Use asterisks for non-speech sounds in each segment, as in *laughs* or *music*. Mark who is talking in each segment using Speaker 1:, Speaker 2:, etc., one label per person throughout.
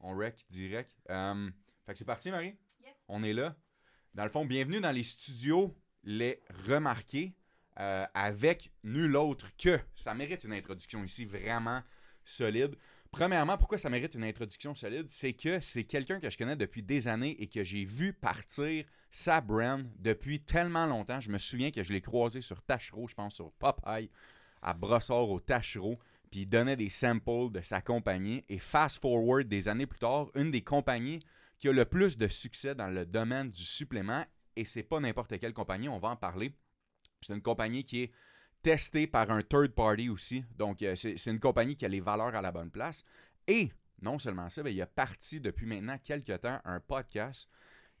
Speaker 1: On rec direct. Euh, fait que c'est parti, Marie? On est là. Dans le fond, bienvenue dans les studios Les Remarqués euh, avec nul autre que. Ça mérite une introduction ici vraiment solide. Premièrement, pourquoi ça mérite une introduction solide? C'est que c'est quelqu'un que je connais depuis des années et que j'ai vu partir sa brand depuis tellement longtemps. Je me souviens que je l'ai croisé sur Tachereau, je pense sur Popeye, à Brossard au Tachereau puis il donnait des samples de sa compagnie. Et fast forward des années plus tard, une des compagnies qui a le plus de succès dans le domaine du supplément, et c'est pas n'importe quelle compagnie, on va en parler. C'est une compagnie qui est testée par un third party aussi. Donc, euh, c'est une compagnie qui a les valeurs à la bonne place. Et non seulement ça, mais il a parti depuis maintenant quelques temps un podcast.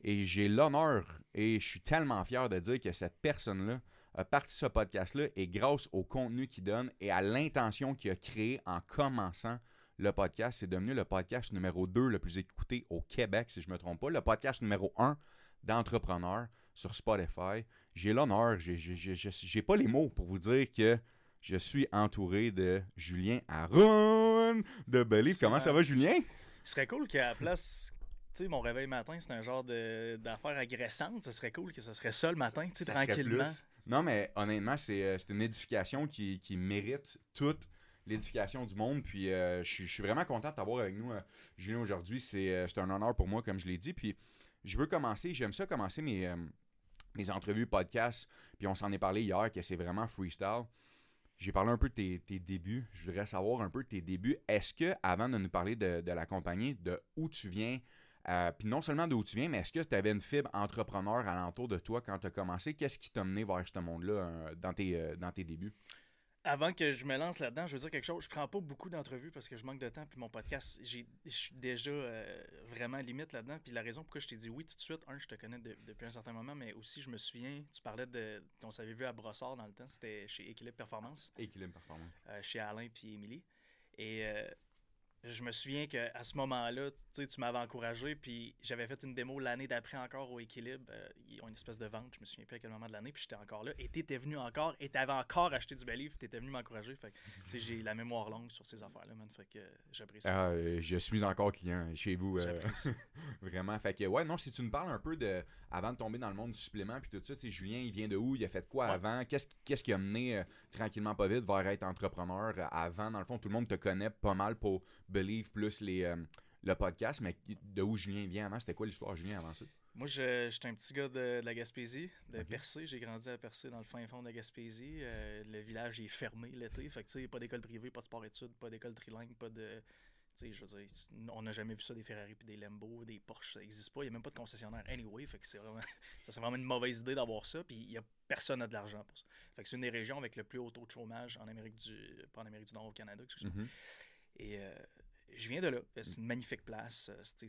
Speaker 1: Et j'ai l'honneur et je suis tellement fier de dire que cette personne-là a parti ce podcast-là et grâce au contenu qu'il donne et à l'intention qu'il a créé en commençant le podcast, c'est devenu le podcast numéro 2 le plus écouté au Québec, si je ne me trompe pas. Le podcast numéro 1 d'entrepreneurs sur Spotify. J'ai l'honneur, j'ai pas les mots pour vous dire que je suis entouré de Julien Aron de Believe. Comment ça va, Julien?
Speaker 2: Ce serait cool qu'à la place tu sais, mon réveil matin, c'est un genre d'affaire agressante. Ce serait cool que ce serait ça le matin, tu sais, tranquillement.
Speaker 1: Non, mais honnêtement, euh, c'est une édification qui, qui mérite toute l'édification du monde. Puis euh, je suis vraiment content de t'avoir avec nous, euh, Julien, aujourd'hui. C'est un honneur pour moi, comme je l'ai dit. Puis je veux commencer, j'aime ça commencer mes, mes entrevues, podcasts. Puis on s'en est parlé hier, que c'est vraiment freestyle. J'ai parlé un peu de tes, tes, débuts. Je voudrais savoir un peu de tes débuts. Est-ce que, avant de nous parler de, de la compagnie, de où tu viens, euh, puis non seulement d'où tu viens, mais est-ce que tu avais une fibre entrepreneur alentour de toi quand tu as commencé? Qu'est-ce qui t'a mené vers ce monde-là euh, dans, tes, euh, dans tes débuts?
Speaker 2: Avant que je me lance là-dedans, je veux dire quelque chose. Je prends pas beaucoup d'entrevues parce que je manque de temps. Puis mon podcast, je suis déjà vraiment limite là-dedans. Puis la raison pourquoi je t'ai dit oui tout de suite, un, je te connais depuis un certain moment, mais aussi je me souviens, tu parlais de qu'on s'avait vu à Brossard dans le temps. C'était chez Équilibre Performance.
Speaker 1: Équilibre Performance.
Speaker 2: chez Alain puis Émilie. Et je me souviens qu'à ce moment-là, tu m'avais encouragé, puis j'avais fait une démo l'année d'après encore au Équilibre. Euh, ils ont une espèce de vente, je me souviens plus à quel moment de l'année, puis j'étais encore là. Et t'étais venu encore, et t'avais encore acheté du bel livre, t'étais venu m'encourager. Fait que, j'ai la mémoire longue sur ces affaires-là, man. Fait que j'apprécie.
Speaker 1: Ah, euh, je suis encore client chez vous. Euh, *laughs* vraiment. Fait que, ouais, non, si tu me parles un peu de, avant de tomber dans le monde du supplément, puis tout ça, tu sais, Julien, il vient de où? Il a fait quoi avant? Qu'est-ce, qu'est-ce qui a mené tranquillement pas vite vers être entrepreneur avant? Dans le fond, tout le monde te connaît pas mal pour Believe plus les, euh, le podcast, mais de où Julien vient avant, c'était quoi l'histoire Julien avant ça?
Speaker 2: Moi, je, suis un petit gars de, la Gaspésie, de Percé. J'ai grandi à Percé, dans le fin fond de la Gaspésie. Euh, le village est fermé l'été. Fait que, tu sais, pas d'école privée, pas de sport-études, pas d'école trilingue, pas de. Tu sais, je veux dire, on n'a jamais vu ça, des Ferrari puis des Lambo, des Porsche, ça n'existe pas. Il n'y a même pas de concessionnaire anyway. Fait que c'est vraiment, *laughs* ça c'est vraiment une mauvaise idée d'avoir ça. Puis il y a personne n'a de l'argent pour ça. Fait que c'est une des régions avec le plus haut taux de chômage en Amérique du. Pas en Amérique du Nord, au Canada. Mm-hmm. Et euh, je viens de là. C'est une magnifique place. Euh, c'est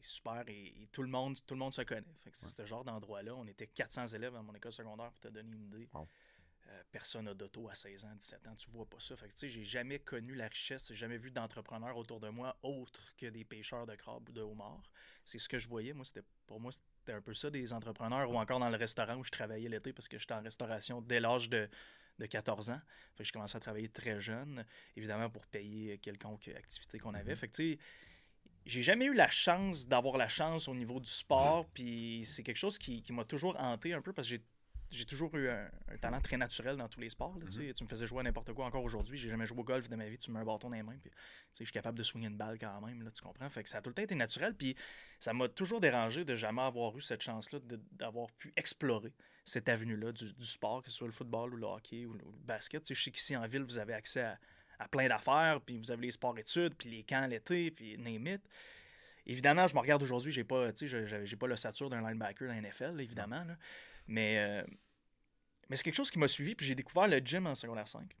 Speaker 2: super et, tout, le monde, tout le monde se connaît. c'est ce genre d'endroit-là. On était 400 élèves à mon école secondaire pour te donner une idée. Euh, personne n'a d'auto à 16 ans, 17 ans. Tu vois pas ça. Fait que, j'ai jamais connu la richesse, j'ai jamais vu d'entrepreneurs autour de moi autres que des pêcheurs de crabes ou de homards. C'est ce que je voyais. Moi, c'était pour moi, c'était un peu ça, des entrepreneurs, ou encore dans le restaurant où je travaillais l'été parce que j'étais en restauration dès l'âge de de 14 ans. Fait que je commençais à travailler très jeune, évidemment pour payer quelconque activité qu'on avait. Mhm. Fait que tu sais, j'ai jamais eu la chance d'avoir la chance au niveau du sport, puis c'est quelque chose qui, qui m'a toujours hanté un peu parce que j'ai j'ai toujours eu un, talent très naturel dans tous les sports. Mhm. Tu me faisais jouer à n'importe quoi encore aujourd'hui. J'ai jamais joué au golf de ma vie. Tu me mets un bâton dans les mains. Puis, je suis capable de soigner une balle quand même. Là, tu comprends? Fait que ça a tout le temps été naturel. Puis ça m'a toujours dérangé de jamais avoir eu cette chance-là d'avoir pu explorer cette avenue-là du, sport, que ce soit le football ou le hockey ou le, basket. je sais qu'ici en ville, vous avez accès à, plein d'affaires. Puis vous avez les sports-études, puis les camps l'été, puis name it. Évidemment, je me regarde aujourd'hui, j'ai pas, j'ai pas l'ossature d'un linebacker dans la NFL, évidemment. Mais, euh, mais c'est quelque chose qui m'a suivi, puis j'ai découvert le gym en secondaire 5.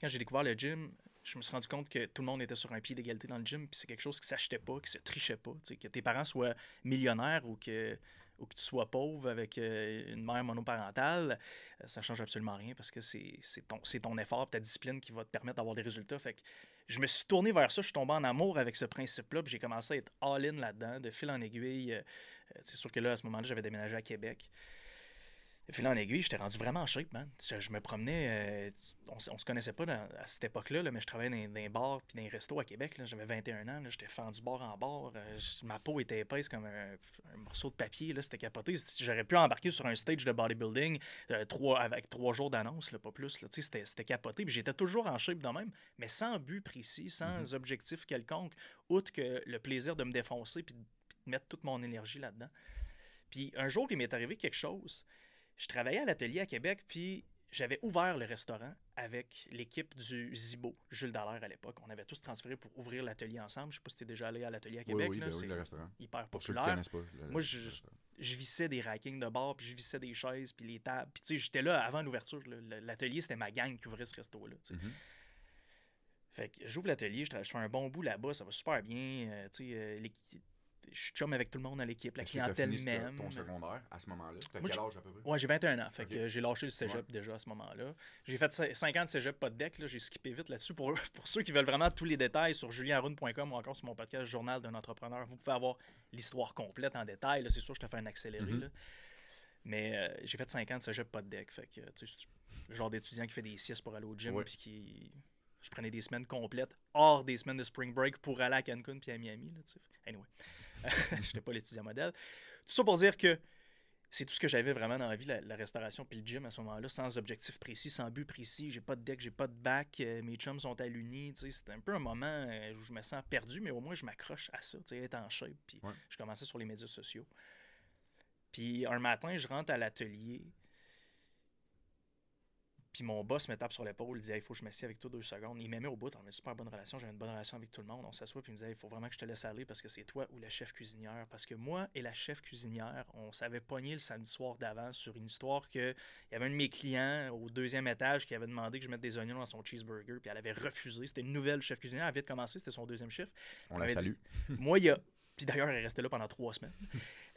Speaker 2: Quand j'ai découvert le gym, je me suis rendu compte que tout le monde était sur un pied d'égalité dans le gym, puis c'est quelque chose qui s'achetait pas, qui se trichait pas. Que tes parents soient millionnaires ou que, ou que tu sois pauvre avec euh, une mère monoparentale, euh, ça change absolument rien parce que c'est ton, ton effort, ta discipline qui va te permettre d'avoir des résultats. Fait que je me suis tourné vers ça, je suis en amour avec ce principe-là, puis j'ai commencé à être all-in là-dedans, de fil en aiguille. c'est sûr que là, à ce moment-là, j'avais déménagé à Québec Là, en aiguille, j'étais rendu vraiment en shape, man. Je, me promenais. Euh, on, on, se connaissait pas à cette époque-là, là, mais je travaillais dans, dans, les bars puis dans les restos à Québec. J'avais 21 ans. J'étais fendu bord en bord. Euh, ma peau était épaisse comme un, morceau de papier. C'était capoté. J'aurais pu embarquer sur un stage de bodybuilding euh, trois, avec trois jours d'annonce, pas plus. C'était capoté. Puis j'étais toujours en shape de même, mais sans but précis, sans mm-hmm. objectif quelconque, outre que le plaisir de me défoncer puis de mettre toute mon énergie là-dedans. Puis un jour, il m'est arrivé quelque chose je travaillais à l'atelier à Québec, puis j'avais ouvert le restaurant avec l'équipe du Zibo, Jules Dallaire à l'époque. On avait tous transféré pour ouvrir l'atelier ensemble. Je ne sais pas si tu es déjà allé à l'atelier à Québec.
Speaker 1: Oui,
Speaker 2: là,
Speaker 1: ben oui, le restaurant.
Speaker 2: hyper populaire. Moi, je, je, vissais des rackings de bar, puis je vissais des chaises, puis les tables. Puis tu sais, j'étais là avant l'ouverture. L'atelier, c'était ma gang qui ouvrait ce resto-là. Mm-hmm. Fait que j'ouvre l'atelier, je, fais un bon bout là-bas, ça va super bien. Euh, tu sais, euh, je suis chum avec tout le monde dans l'équipe, la clientèle même.
Speaker 1: ton secondaire à ce moment-là? Tu as quel âge à peu près?
Speaker 2: Ouais, j'ai 21 ans. Fait que j'ai lâché le cégep déjà à ce moment-là. J'ai fait 5 ans de cégep, pas de deck. J'ai skippé vite là-dessus. Pour, *laughs* pour ceux qui veulent vraiment tous les détails sur julienrune.com ou encore sur mon podcast Journal d'un entrepreneur, vous pouvez avoir l'histoire complète en détail. C'est sûr, je te fais un accéléré. Mm-hmm. Mais euh, j'ai fait 5 ans de cégep, pas de deck. Fait que, tu sais, genre d'étudiant qui fait des siestes pour aller au gym puis qui je prenais des semaines complètes hors des semaines de spring break pour aller à Cancun puis à Miami. Là, anyway. *laughs* je n'étais pas l'étudiant modèle. Tout ça pour dire que c'est tout ce que j'avais vraiment dans la vie, la, restauration puis le gym à ce moment-là, sans objectif précis, sans but précis. J'ai pas de deck, j'ai pas de bac, euh, mes chums sont à l'uni. C'était un peu un moment euh, où je me sens perdu, mais au moins je m'accroche à ça, être en shape. Puis je commençais sur les médias sociaux. Puis un matin, je rentre à l'atelier. Puis mon boss me tape sur l'épaule, il dit Il faut que je m'assieds avec toi deux secondes. Il m'aimait au bout, on a une super bonne relation, j'avais une bonne relation avec tout le monde. On s'assoit, puis il me disait Il faut vraiment que je te laisse aller parce que c'est toi ou la chef cuisinière. Parce que moi et la chef cuisinière, on s'avait pogné le samedi soir d'avance sur une histoire qu'il y avait un de mes clients au deuxième étage qui avait demandé que je mette des oignons dans son cheeseburger, puis elle avait refusé. C'était une nouvelle chef cuisinière, elle avait de commencer, c'était son deuxième chiffre.
Speaker 1: On la salue. *laughs*
Speaker 2: moi, il y a. Puis d'ailleurs, elle restait là pendant trois semaines.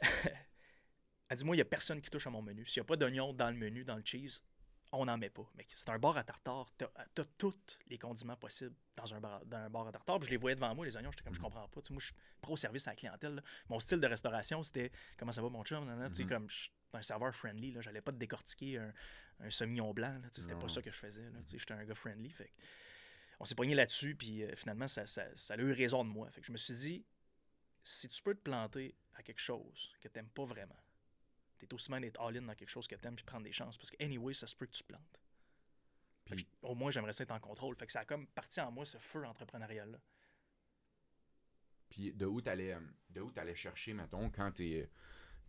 Speaker 2: *laughs* elle dit Moi, il n'y a personne qui touche à mon menu. S'il n'y a pas d'oignons dans le menu, dans le cheese, on n'en met pas. Mais c'est un bar à tartare. Tu as, tous les condiments possibles dans un bar, dans un bar à tartare. Puis je les voyais devant moi, les oignons. J'étais comme, je mm. comprends pas. moi, je suis pro service à la clientèle. Mon style de restauration, c'était comment ça va, mon chum? Mm-hmm. Comme je suis un serveur friendly. Je n'allais pas te décortiquer un, un semillon blanc. C'était pas ça que je faisais. J'étais un gars friendly. Fait on s'est pogné là-dessus. Puis euh, finalement, ça, ça, ça, a eu raison de moi. Fait que je me suis dit, si tu peux te planter à quelque chose que tu n'aimes pas vraiment, t'es aussi bien d'être all-in dans quelque chose que t'aimes puis prendre des chances. Parce que, anyway, ça se peut que tu plantes. au moins, j'aimerais ça être en contrôle. Fait que ça a comme parti en moi ce feu entrepreneurial-là.
Speaker 1: Puis de où t'allais, euh, de où allais chercher, mettons, quand t'es.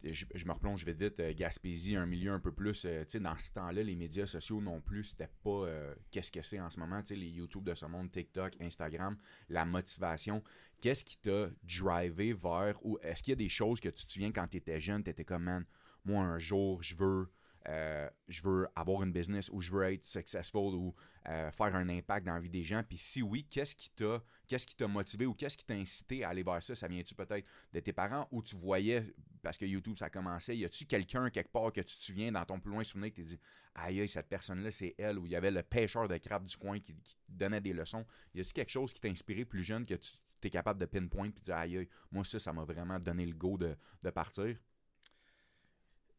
Speaker 1: Je, je, me replonge vite vite, euh, Gaspésie, un milieu un peu plus, euh, tu sais, dans ce temps-là, les médias sociaux non plus, c'était pas qu'est-ce que c'est en ce moment, tu sais, les YouTube de ce monde, TikTok, Instagram, la motivation. Qu'est-ce qui t'a drivé vers, ou est-ce qu'il y a des choses que tu te souviens quand t'étais jeune, t'étais comme, man, moi, un jour, je veux, euh, je veux avoir une business ou je veux être successful ou euh, faire un impact dans la vie des gens. Puis si oui, qu'est-ce qui t'a qu'est-ce qui t'a motivé ou qu'est-ce qui t'a incité à aller vers ça? Ça vient-tu peut-être de tes parents ou tu voyais, parce que YouTube, ça commençait, y a-tu quelqu'un quelque part que tu te souviens dans ton plus loin souvenir qui t'a dit Aïe, cette personne-là, c'est elle, ou il y avait le pêcheur de crabes du coin qui, donnait des leçons? Y a-tu quelque chose qui t'a inspiré plus jeune que tu es capable de pinpoint et de dire Aïe, moi, ça, ça m'a vraiment donné le go de, de partir?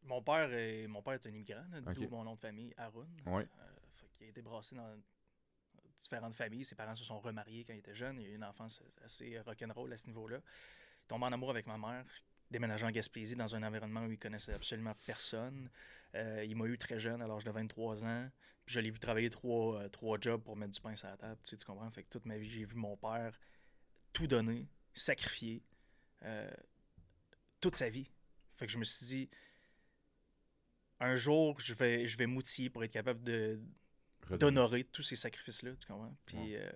Speaker 2: Mon père, est, mon père est un immigrant, d'où mon nom de famille, Arun.
Speaker 1: Euh,
Speaker 2: il a été brassé dans différentes familles. Ses parents se sont remariés quand il était jeune. Il a eu une enfance assez rock'n'roll à ce niveau-là. Il tombe en amour avec ma mère, déménageant en Gaspésie dans un environnement où il connaissait absolument personne. Euh, il m'a eu très jeune, à l'âge de 23 ans. Puis je l'ai vu travailler trois, euh, trois jobs pour mettre du pain sur la table. Tu, tu comprends? Fait que toute ma vie, j'ai vu mon père tout donner, sacrifier, toute sa vie. Fait que je me suis dit, un jour, je vais, je vais m'outiller pour être capable de d'honorer tous ces sacrifices-là, tu comprends? Puis euh,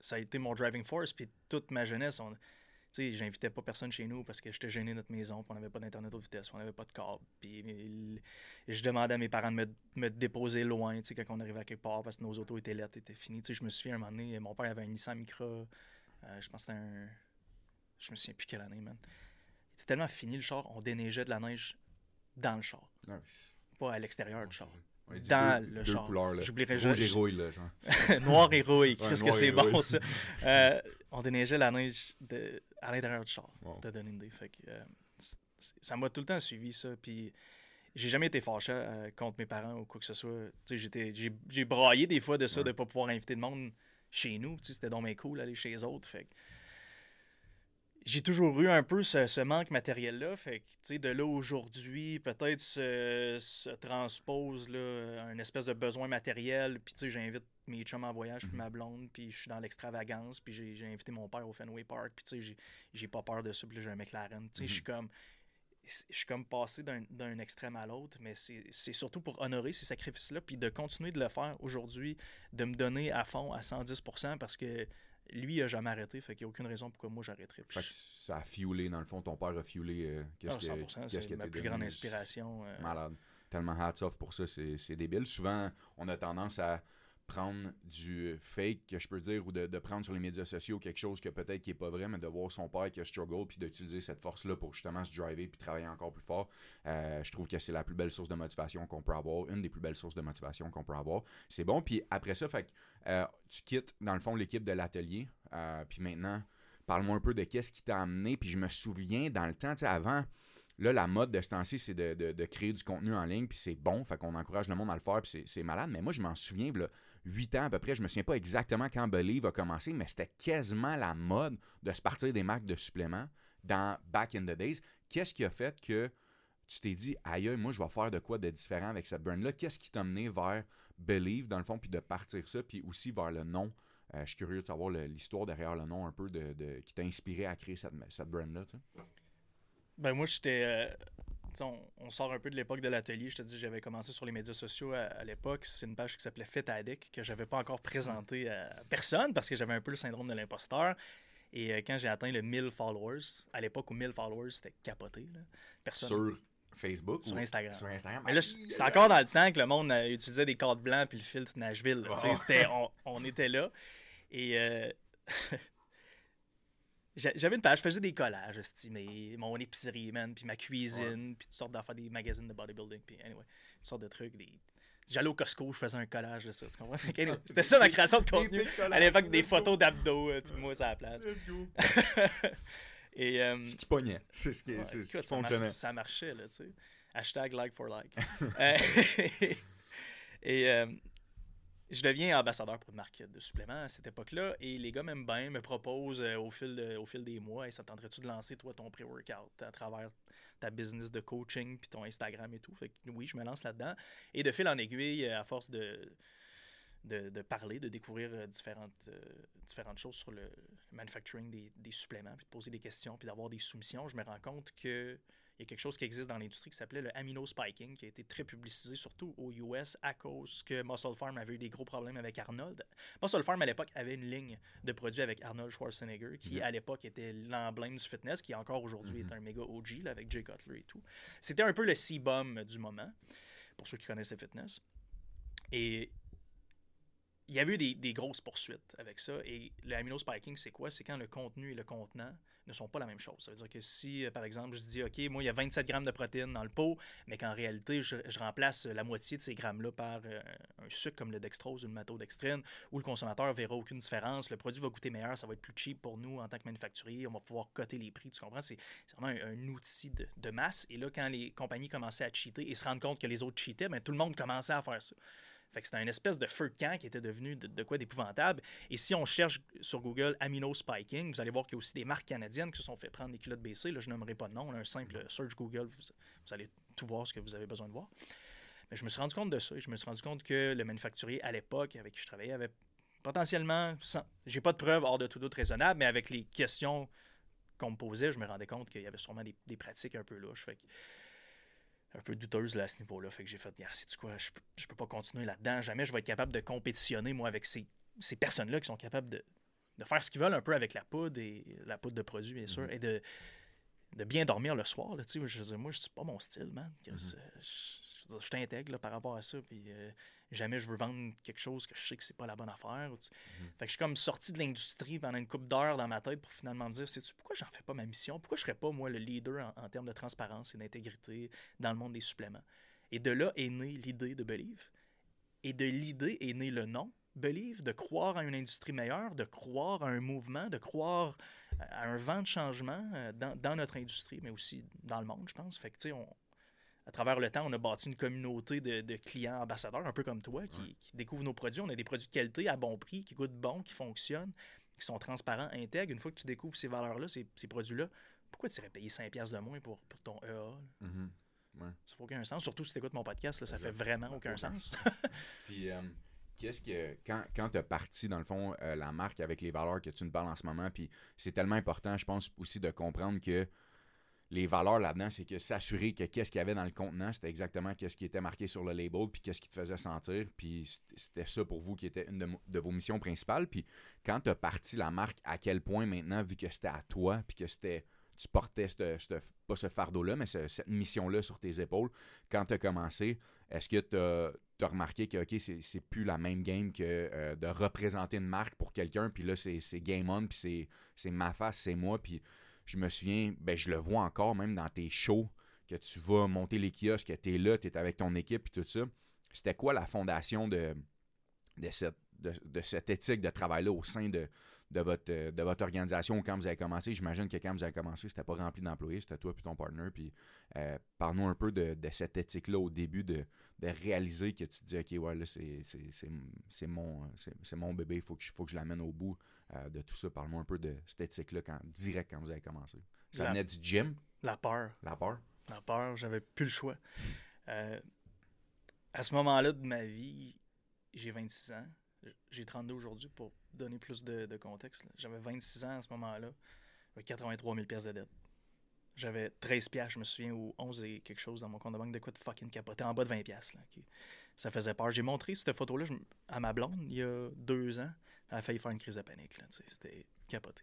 Speaker 2: ça a été mon driving force, puis toute ma jeunesse, on, tu j'invitais pas personne chez nous parce que j'étais gêné notre maison, puis on n'avait pas d'internet haute vitesse, on n'avait pas de câble, puis je demandais à mes parents de me, me déposer loin, tu sais, quand on arrivait à quelque part, parce que nos autos étaient lettres, étaient finies, tu sais, je me souviens, un moment donné, mon père avait un Nissan Micra, euh, je pense que c'était un... Je me souviens plus quelle année, man. Il était tellement fini, le char, on déneigeait de la neige dans le char.
Speaker 1: Nice
Speaker 2: pas à l'extérieur du char. dans le char.
Speaker 1: J'oublierai Rouge et rouille, là, genre. *laughs*
Speaker 2: Noir et rouille. Qu'est-ce que c'est bon, ça? *laughs* Euh, on déneigeait la neige de, à l'intérieur du char, une idée. Fait que, euh, ça m'a tout le temps suivi, ça. Puis j'ai jamais été fâché euh, contre mes parents ou quoi que ce soit. J'ai braillé des fois de ça, de de pas pouvoir inviter de monde chez nous. C'était donc mes cool d'aller chez les autres. Fait j'ai toujours eu un peu ce, manque matériel-là. Fait que, de là aujourd'hui, peut-être se, transpose là, un espèce de besoin matériel. Puis, j'invite mes chums en voyage, puis mhm. ma blonde, puis je suis dans l'extravagance. Puis, j'ai invité mon père au Fenway Park. Puis, tu sais, j'ai pas peur de ça. Puis, j'ai un McLaren. Tu sais, je suis mhm. comme je suis comme passé d'un extrême à l'autre, mais c'est surtout pour honorer ces sacrifices-là, puis de continuer de le faire aujourd'hui, de me donner à fond à 110%, parce que lui, il n'a jamais arrêté, fait qu'il n'y a aucune raison pourquoi moi j'arrêterais.
Speaker 1: ça a fuelé, dans le fond, ton père a fuelé. Euh,
Speaker 2: qu'est-ce ah, que c'est ma plus grande inspiration.
Speaker 1: Euh. Malade. Tellement hats off pour ça, c'est débile. Souvent, on a tendance à prendre du fake, que je peux dire, ou de, prendre sur les médias sociaux quelque chose que peut-être qui est pas vrai, mais de voir son père qui a struggle, puis d'utiliser cette force-là pour justement se driver puis travailler encore plus fort. Euh, je trouve que c'est la plus belle source de motivation qu'on peut avoir, une des plus belles sources de motivation qu'on peut avoir. C'est bon, puis après ça, fait euh, tu quittes dans le fond l'équipe de l'atelier, euh, puis maintenant, parle-moi un peu de qu'est-ce qui t'a amené, puis je me souviens dans le temps, tu sais, avant Là, la mode de ce temps-ci, c'est de, créer du contenu en ligne, puis c'est bon, fait qu'on encourage le monde à le faire, puis c'est malade. Mais moi, je m'en souviens, là, 8 ans à peu près, je me souviens pas exactement quand Believe a commencé, mais c'était quasiment la mode de se partir des marques de suppléments dans Back in the Days. Qu'est-ce qui a fait que tu t'es dit, aïe, moi, je vais faire de quoi de différent avec cette brand-là? Qu'est-ce qui t'a mené vers Believe, dans le fond, puis de partir ça, puis aussi vers le nom? Euh, je suis curieux de savoir l'histoire derrière le nom un peu de, qui t'a inspiré à créer cette, cette brand-là.
Speaker 2: Ben moi, j'étais. Euh, on, sort un peu de l'époque de l'atelier. Je te dis, j'avais commencé sur les médias sociaux à, l'époque. C'est une page qui s'appelait Fit Addict que j'avais pas encore présentée à personne parce que j'avais un peu le syndrome de l'imposteur. Et euh, quand j'ai atteint le 1000 followers, à l'époque où 1000 followers, c'était capoté. Personne.
Speaker 1: Sur Facebook
Speaker 2: Sur Instagram.
Speaker 1: Sur Instagram?
Speaker 2: Mais là, c'était encore dans le temps que le monde euh, utilisait des cartes blancs puis le filtre Nashville. on, était là. Et euh, *laughs* J'avais une page, je faisais des collages, estimés, mon épicerie, man, puis ma cuisine, puis toutes sortes d'affaires, des magazines de bodybuilding, puis anyway, toutes sortes de trucs. Des... J'allais au Costco, je faisais un collage de ça, tu comprends? *laughs* C'était ça ma création de contenu. à l'époque, des photos d'abdos, euh, tout moi, ça à la place. Let's go. *laughs*
Speaker 1: Et, euh, ce qui pognait, c'est ce qui, ouais, ce qui fonctionnait.
Speaker 2: Ça, marchait, là, tu sais. Hashtag like for like. *laughs* Euh, et je deviens ambassadeur pour une marque de suppléments à cette époque-là et les gars m'aiment bien, me proposent euh, au, fil au fil des mois, et ça tenterait-tu de lancer toi ton pré-workout à travers ta business de coaching puis ton Instagram et tout? Fait que oui, je me lance là-dedans. Et de fil en aiguille, à force de, de, parler, de découvrir euh, différentes, euh, différentes choses sur le manufacturing des, des suppléments, puis de poser des questions, puis d'avoir des soumissions, je me rends compte que il y a quelque chose qui existe dans l'industrie qui s'appelait le amino spiking, qui a été très publicisé, surtout aux US, à cause que Muscle Farm avait eu des gros problèmes avec Arnold. Muscle Farm, à l'époque, avait une ligne de produits avec Arnold Schwarzenegger, qui, à l'époque, était l'emblème du fitness, qui encore aujourd'hui est mhm. un méga OG, là, avec Jay Cutler et tout. C'était un peu le C-bomb du moment, pour ceux qui connaissent le fitness. Et il y avait eu des, des, grosses poursuites avec ça. Et le amino spiking, c'est quoi? C'est quand le contenu et le contenant ne sont pas la même chose. Ça veut dire que si, euh, par exemple, je dis, OK, moi, il y a 27 grammes de protéines dans le pot, mais qu'en réalité, je, remplace la moitié de ces grammes-là par euh, un sucre comme le dextrose ou le matodextrine, où le consommateur verra aucune différence, le produit va goûter meilleur, ça va être plus cheap pour nous en tant que manufacturier, on va pouvoir coter les prix, tu comprends? C'est vraiment un, outil de, masse. Et là, quand les compagnies commençaient à cheater et se rendre compte que les autres cheataient, bien, tout le monde commençait à faire ça. Fait que c'était une espèce de feu de camp qui était devenu de, quoi d'épouvantable. Et si on cherche sur Google amino spiking, vous allez voir qu'il y a aussi des marques canadiennes qui se sont fait prendre des culottes baissées. Là, je n'aimerais pas de nom. un simple search Google, vous, allez tout voir ce que vous avez besoin de voir. Mais je me suis rendu compte de ça. je me suis rendu compte que le manufacturier à l'époque avec qui je travaillais avait potentiellement, j'ai pas de preuves hors de tout doute raisonnable, mais avec les questions qu'on me posait, je me rendais compte qu'il y avait sûrement des, pratiques un peu louches. Fait un peu douteuse à ce niveau-là. Fait que j'ai fait, c'est quoi, je peux, peux pas continuer là-dedans. Jamais je vais être capable de compétitionner, moi, avec ces, personnes-là qui sont capables de, faire ce qu'ils veulent un peu avec la poudre et la poudre de produit, bien sûr, mm-hmm. et de, de bien dormir le soir. Là, je moi, c'est pas mon style, man. Mm-hmm. Je, t'intègre par rapport à ça. Puis, euh, jamais je veux vendre quelque chose que je sais que c'est pas la bonne affaire. Mhm. Fait que je suis comme sorti de l'industrie pendant une couple d'heures dans ma tête pour finalement me dire c'est pourquoi j'en fais pas ma mission? Pourquoi je serais pas moi le leader en, termes de transparence et d'intégrité dans le monde des suppléments? Et de là est née l'idée de Believe. Et de l'idée est né le nom Believe, de croire à une industrie meilleure, de croire à un mouvement, de croire à un vent de changement euh, dans, dans notre industrie, mais aussi dans le monde, je pense. Fait que, tu sais, on, à travers le temps, on a bâti une communauté de, clients ambassadeurs, un peu comme toi, qui, découvrent nos produits. On a des produits de qualité à bon prix, qui coûtent bon, qui fonctionnent, qui sont transparents, intègres. Une fois que tu découvres ces valeurs-là, ces, produits-là, pourquoi tu irais payer 5$ de moins pour, ton EA?
Speaker 1: Mm-hmm.
Speaker 2: Ça fait aucun sens. Surtout si tu écoutes mon podcast, là, ça fait vraiment aucun sens. *laughs* *laughs*
Speaker 1: Puis, euh, qu'est-ce que. Quand, quand tu as parti, dans le fond, euh, la marque avec les valeurs que tu nous parles en ce moment, puis c'est tellement important, je pense aussi, de comprendre que les valeurs là-dedans, c'est que s'assurer que qu'est-ce qu'il y avait dans le contenant, c'était exactement qu'est-ce qui était marqué sur le label, puis qu'est-ce qui te faisait sentir. Puis c'était ça pour vous qui était une de, vos missions principales. Puis quand tu as parti la marque, à quel point maintenant, vu que c'était à toi, puis que c'était tu portais pas ce fardeau-là, mais cette mission-là sur tes épaules. Quand tu as commencé, est-ce que tu as, remarqué que OK, c'est plus la même game que euh, de représenter une marque pour quelqu'un, puis là, c'est game on, puis c'est ma face, c'est moi, puis je me souviens, ben, je le vois encore même dans tes shows, que tu vas monter les kiosques, que tu es là, tu es avec ton équipe, puis tout ça. C'était quoi la fondation de, cette, éthique de travail-là au sein de, votre, organisation quand vous avez commencé? J'imagine que quand vous avez commencé, c'était pas rempli d'employés, c'était toi et ton partner. Puis euh, parle-nous un peu de, cette éthique-là au début, de, réaliser que tu te dis, OK, ouais, là, c'est mon, bébé, il faut que je l'amène au bout euh, de tout ça. Parle-moi un peu de cette éthique-là quand, direct quand vous avez commencé. Ça venait du gym?
Speaker 2: La peur.
Speaker 1: La peur?
Speaker 2: La peur, j'avais plus le choix. à ce moment-là de ma vie, j'ai 26 ans. J'ai 32 aujourd'hui pour donner plus de, contexte. J'avais 26 ans à ce moment-là, avec 83 000 pièces de dette. J'avais 13 pièces, je me souviens, ou 11 et quelque chose dans mon compte de banque de quoi de fucking capoté, en bas de 20 pièces. Ça faisait peur. J'ai montré cette photo-là à ma blonde il y a deux ans. Elle a failli faire une crise de panique. C'était capoté.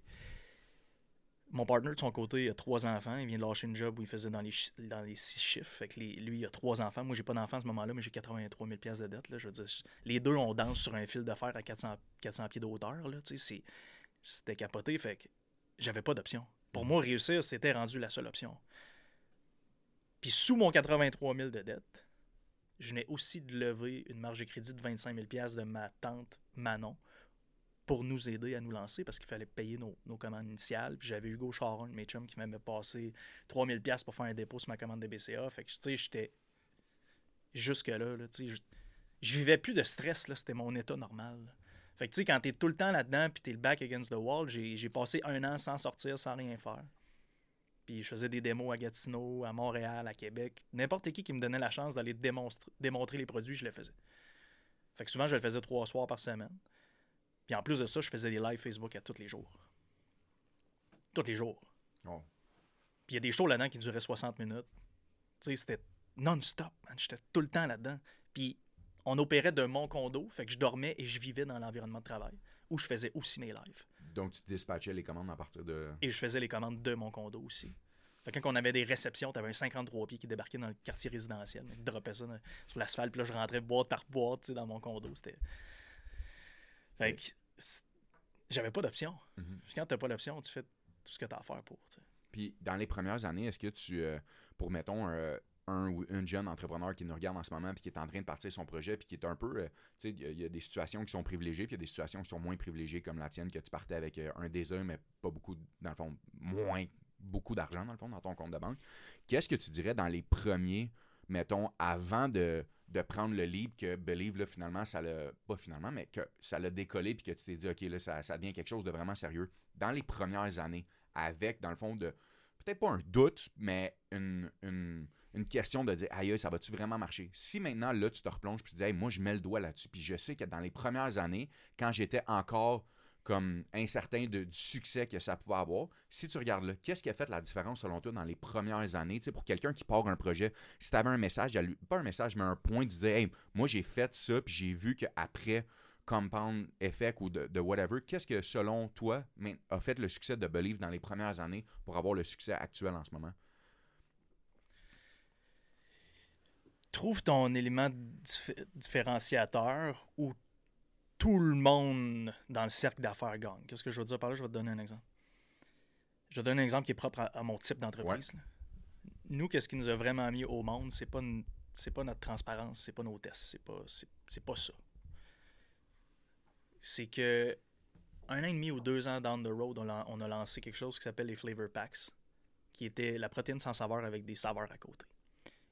Speaker 2: Mon partner, de son côté, a trois enfants. Il vient de lâcher une job où il faisait dans les, dans les six chiffres. Fait que lui, il a trois enfants. Moi, j'ai pas d'enfants à ce moment-là, mais j'ai 83 000 de dette. Là. Je veux dire, les deux, on danse sur un fil de fer à 400, 400 pieds d'auteur. C'était capoté. Fait que j'avais pas d'option. Pour moi, réussir, c'était rendu la seule option. Puis sous mon 83 000 de dette, je venais aussi de lever une marge de crédit de 25 000 de ma tante Manon pour nous aider à nous lancer parce qu'il fallait payer nos, commandes initiales. J'avais Hugo Charon, mes chums, qui m'avait passé 3000$ pour faire un dépôt sur ma commande de BCA. Fait que, tu sais, j'étais jusque-là, sais, je, vivais plus de stress, là, c'était mon état normal. Fait que, tu sais, quand t'es tout le temps là-dedans puis t'es le back against the wall, j'ai passé un an sans sortir, sans rien faire. Puis je faisais des démos à Gatineau, à Montréal, à Québec. N'importe qui qui me donnait la chance d'aller démontrer les produits, je le faisais. Fait que souvent, je le faisais trois soirs par semaine. Puis en plus de ça, je faisais des lives Facebook à tous les jours. Tous les jours.
Speaker 1: Oh.
Speaker 2: Puis il y a des shows là-dedans qui duraient 60 minutes. Tu sais, c'était non-stop, J'étais tout le temps là-dedans. Puis on opérait de mon condo, fait que je dormais et je vivais dans l'environnement de travail, où je faisais aussi mes lives.
Speaker 1: Donc tu dispatchais les commandes à partir de...
Speaker 2: Et je faisais les commandes de mon condo aussi. Fait que quand on avait des réceptions, tu avais un 53 pieds qui débarquait dans le quartier résidentiel. Je dropait ça sur l'asphalte, puis là, je rentrais boîte par boîte dans mon condo. C'était fait que j'avais pas d'option. Mhm. Quand tu n'as pas d'option, tu fais tout ce que tu as à faire pour.
Speaker 1: Puis dans les premières années, est-ce que tu, euh, pour mettons, un ou une jeune entrepreneur qui nous regarde en ce moment puis qui est en train de partir son projet puis qui est un peu, euh, tu sais, il y, a des situations qui sont privilégiées puis il y a des situations qui sont moins privilégiées comme la tienne que tu partais avec euh, un désir mais pas beaucoup, dans le fond, moins beaucoup d'argent dans le fond dans ton compte de banque. Qu'est-ce que tu dirais dans les premiers, mettons, avant de de prendre le lead que Believe, finalement, ça l'a. Pas finalement, mais que ça l'a décollé puis que tu t'es dit, OK, là, ça, ça, devient quelque chose de vraiment sérieux. Dans les premières années, avec, dans le fond, de. Peut-être pas un doute, mais une, question de dire, aïe, ça va-tu vraiment marcher? Si maintenant, là, tu te replonges puis tu dis, moi, je mets le doigt là-dessus, puis je sais que dans les premières années, quand j'étais encore comme incertain du succès que ça pouvait avoir. Si tu regardes là, qu'est-ce qui a fait la différence selon toi dans les premières années, tu sais, pour quelqu'un qui part un projet, si tu avais un message, pas un message, mais un point, de dire, hey, moi j'ai fait ça, puis j'ai vu qu'après Compound Effect ou de, whatever, qu'est-ce que selon toi a fait le succès de Believe dans les premières années pour avoir le succès actuel en ce moment?
Speaker 2: Trouve ton élément différenciateur ou tout le monde dans le cercle d'affaires gagne. Qu'est-ce que je veux dire par là? Je vais te donner un exemple. Je vais te donner un exemple qui est propre à, mon type d'entreprise. Nous, qu'est-ce qui nous a vraiment mis au monde? C'est pas, c'est pas notre transparence, c'est pas nos tests, c'est pas, c'est, pas ça. C'est que un an et demi ou deux ans down the road, on a, on a lancé quelque chose qui s'appelle les Flavor Packs, qui était la protéine sans saveur avec des saveurs à côté.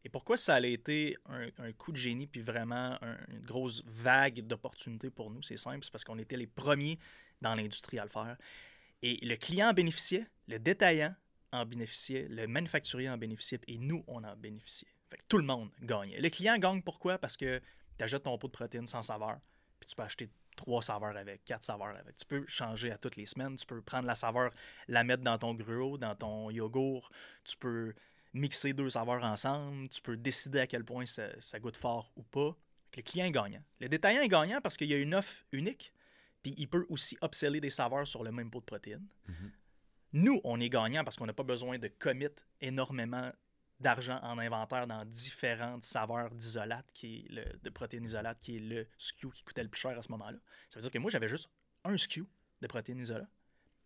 Speaker 2: Et pourquoi ça a été un, coup de génie puis vraiment une grosse vague d'opportunités pour nous? C'est simple, c'est parce qu'on était les premiers dans l'industrie à le faire. Et le client en bénéficiait, le détaillant en bénéficiait, le manufacturier en bénéficiait et nous, on en bénéficiait. Fait que tout le monde gagnait. Le client gagne pourquoi? Parce que tu achètes ton pot de protéines sans saveur, puis tu peux acheter trois saveurs avec, quatre saveurs avec. Tu peux changer à toutes les semaines. Tu peux prendre la saveur, la mettre dans ton gruau, dans ton yogourt. Tu peux mixer deux saveurs ensemble. Tu peux décider à quel point ça, goûte fort ou pas. Le client est gagnant. Le détaillant est gagnant parce qu'il y a une offre unique. Puis il peut aussi upseller des saveurs sur le même pot de protéines. Mm-hmm. Nous, on est gagnant parce qu'on n'a pas besoin de commit énormément d'argent en inventaire dans différentes saveurs d'isolates, qui est le, de protéines isolates, qui est le SKU qui coûtait le plus cher à ce moment-là. Ça veut dire que moi, j'avais juste un SKU de protéines isolates,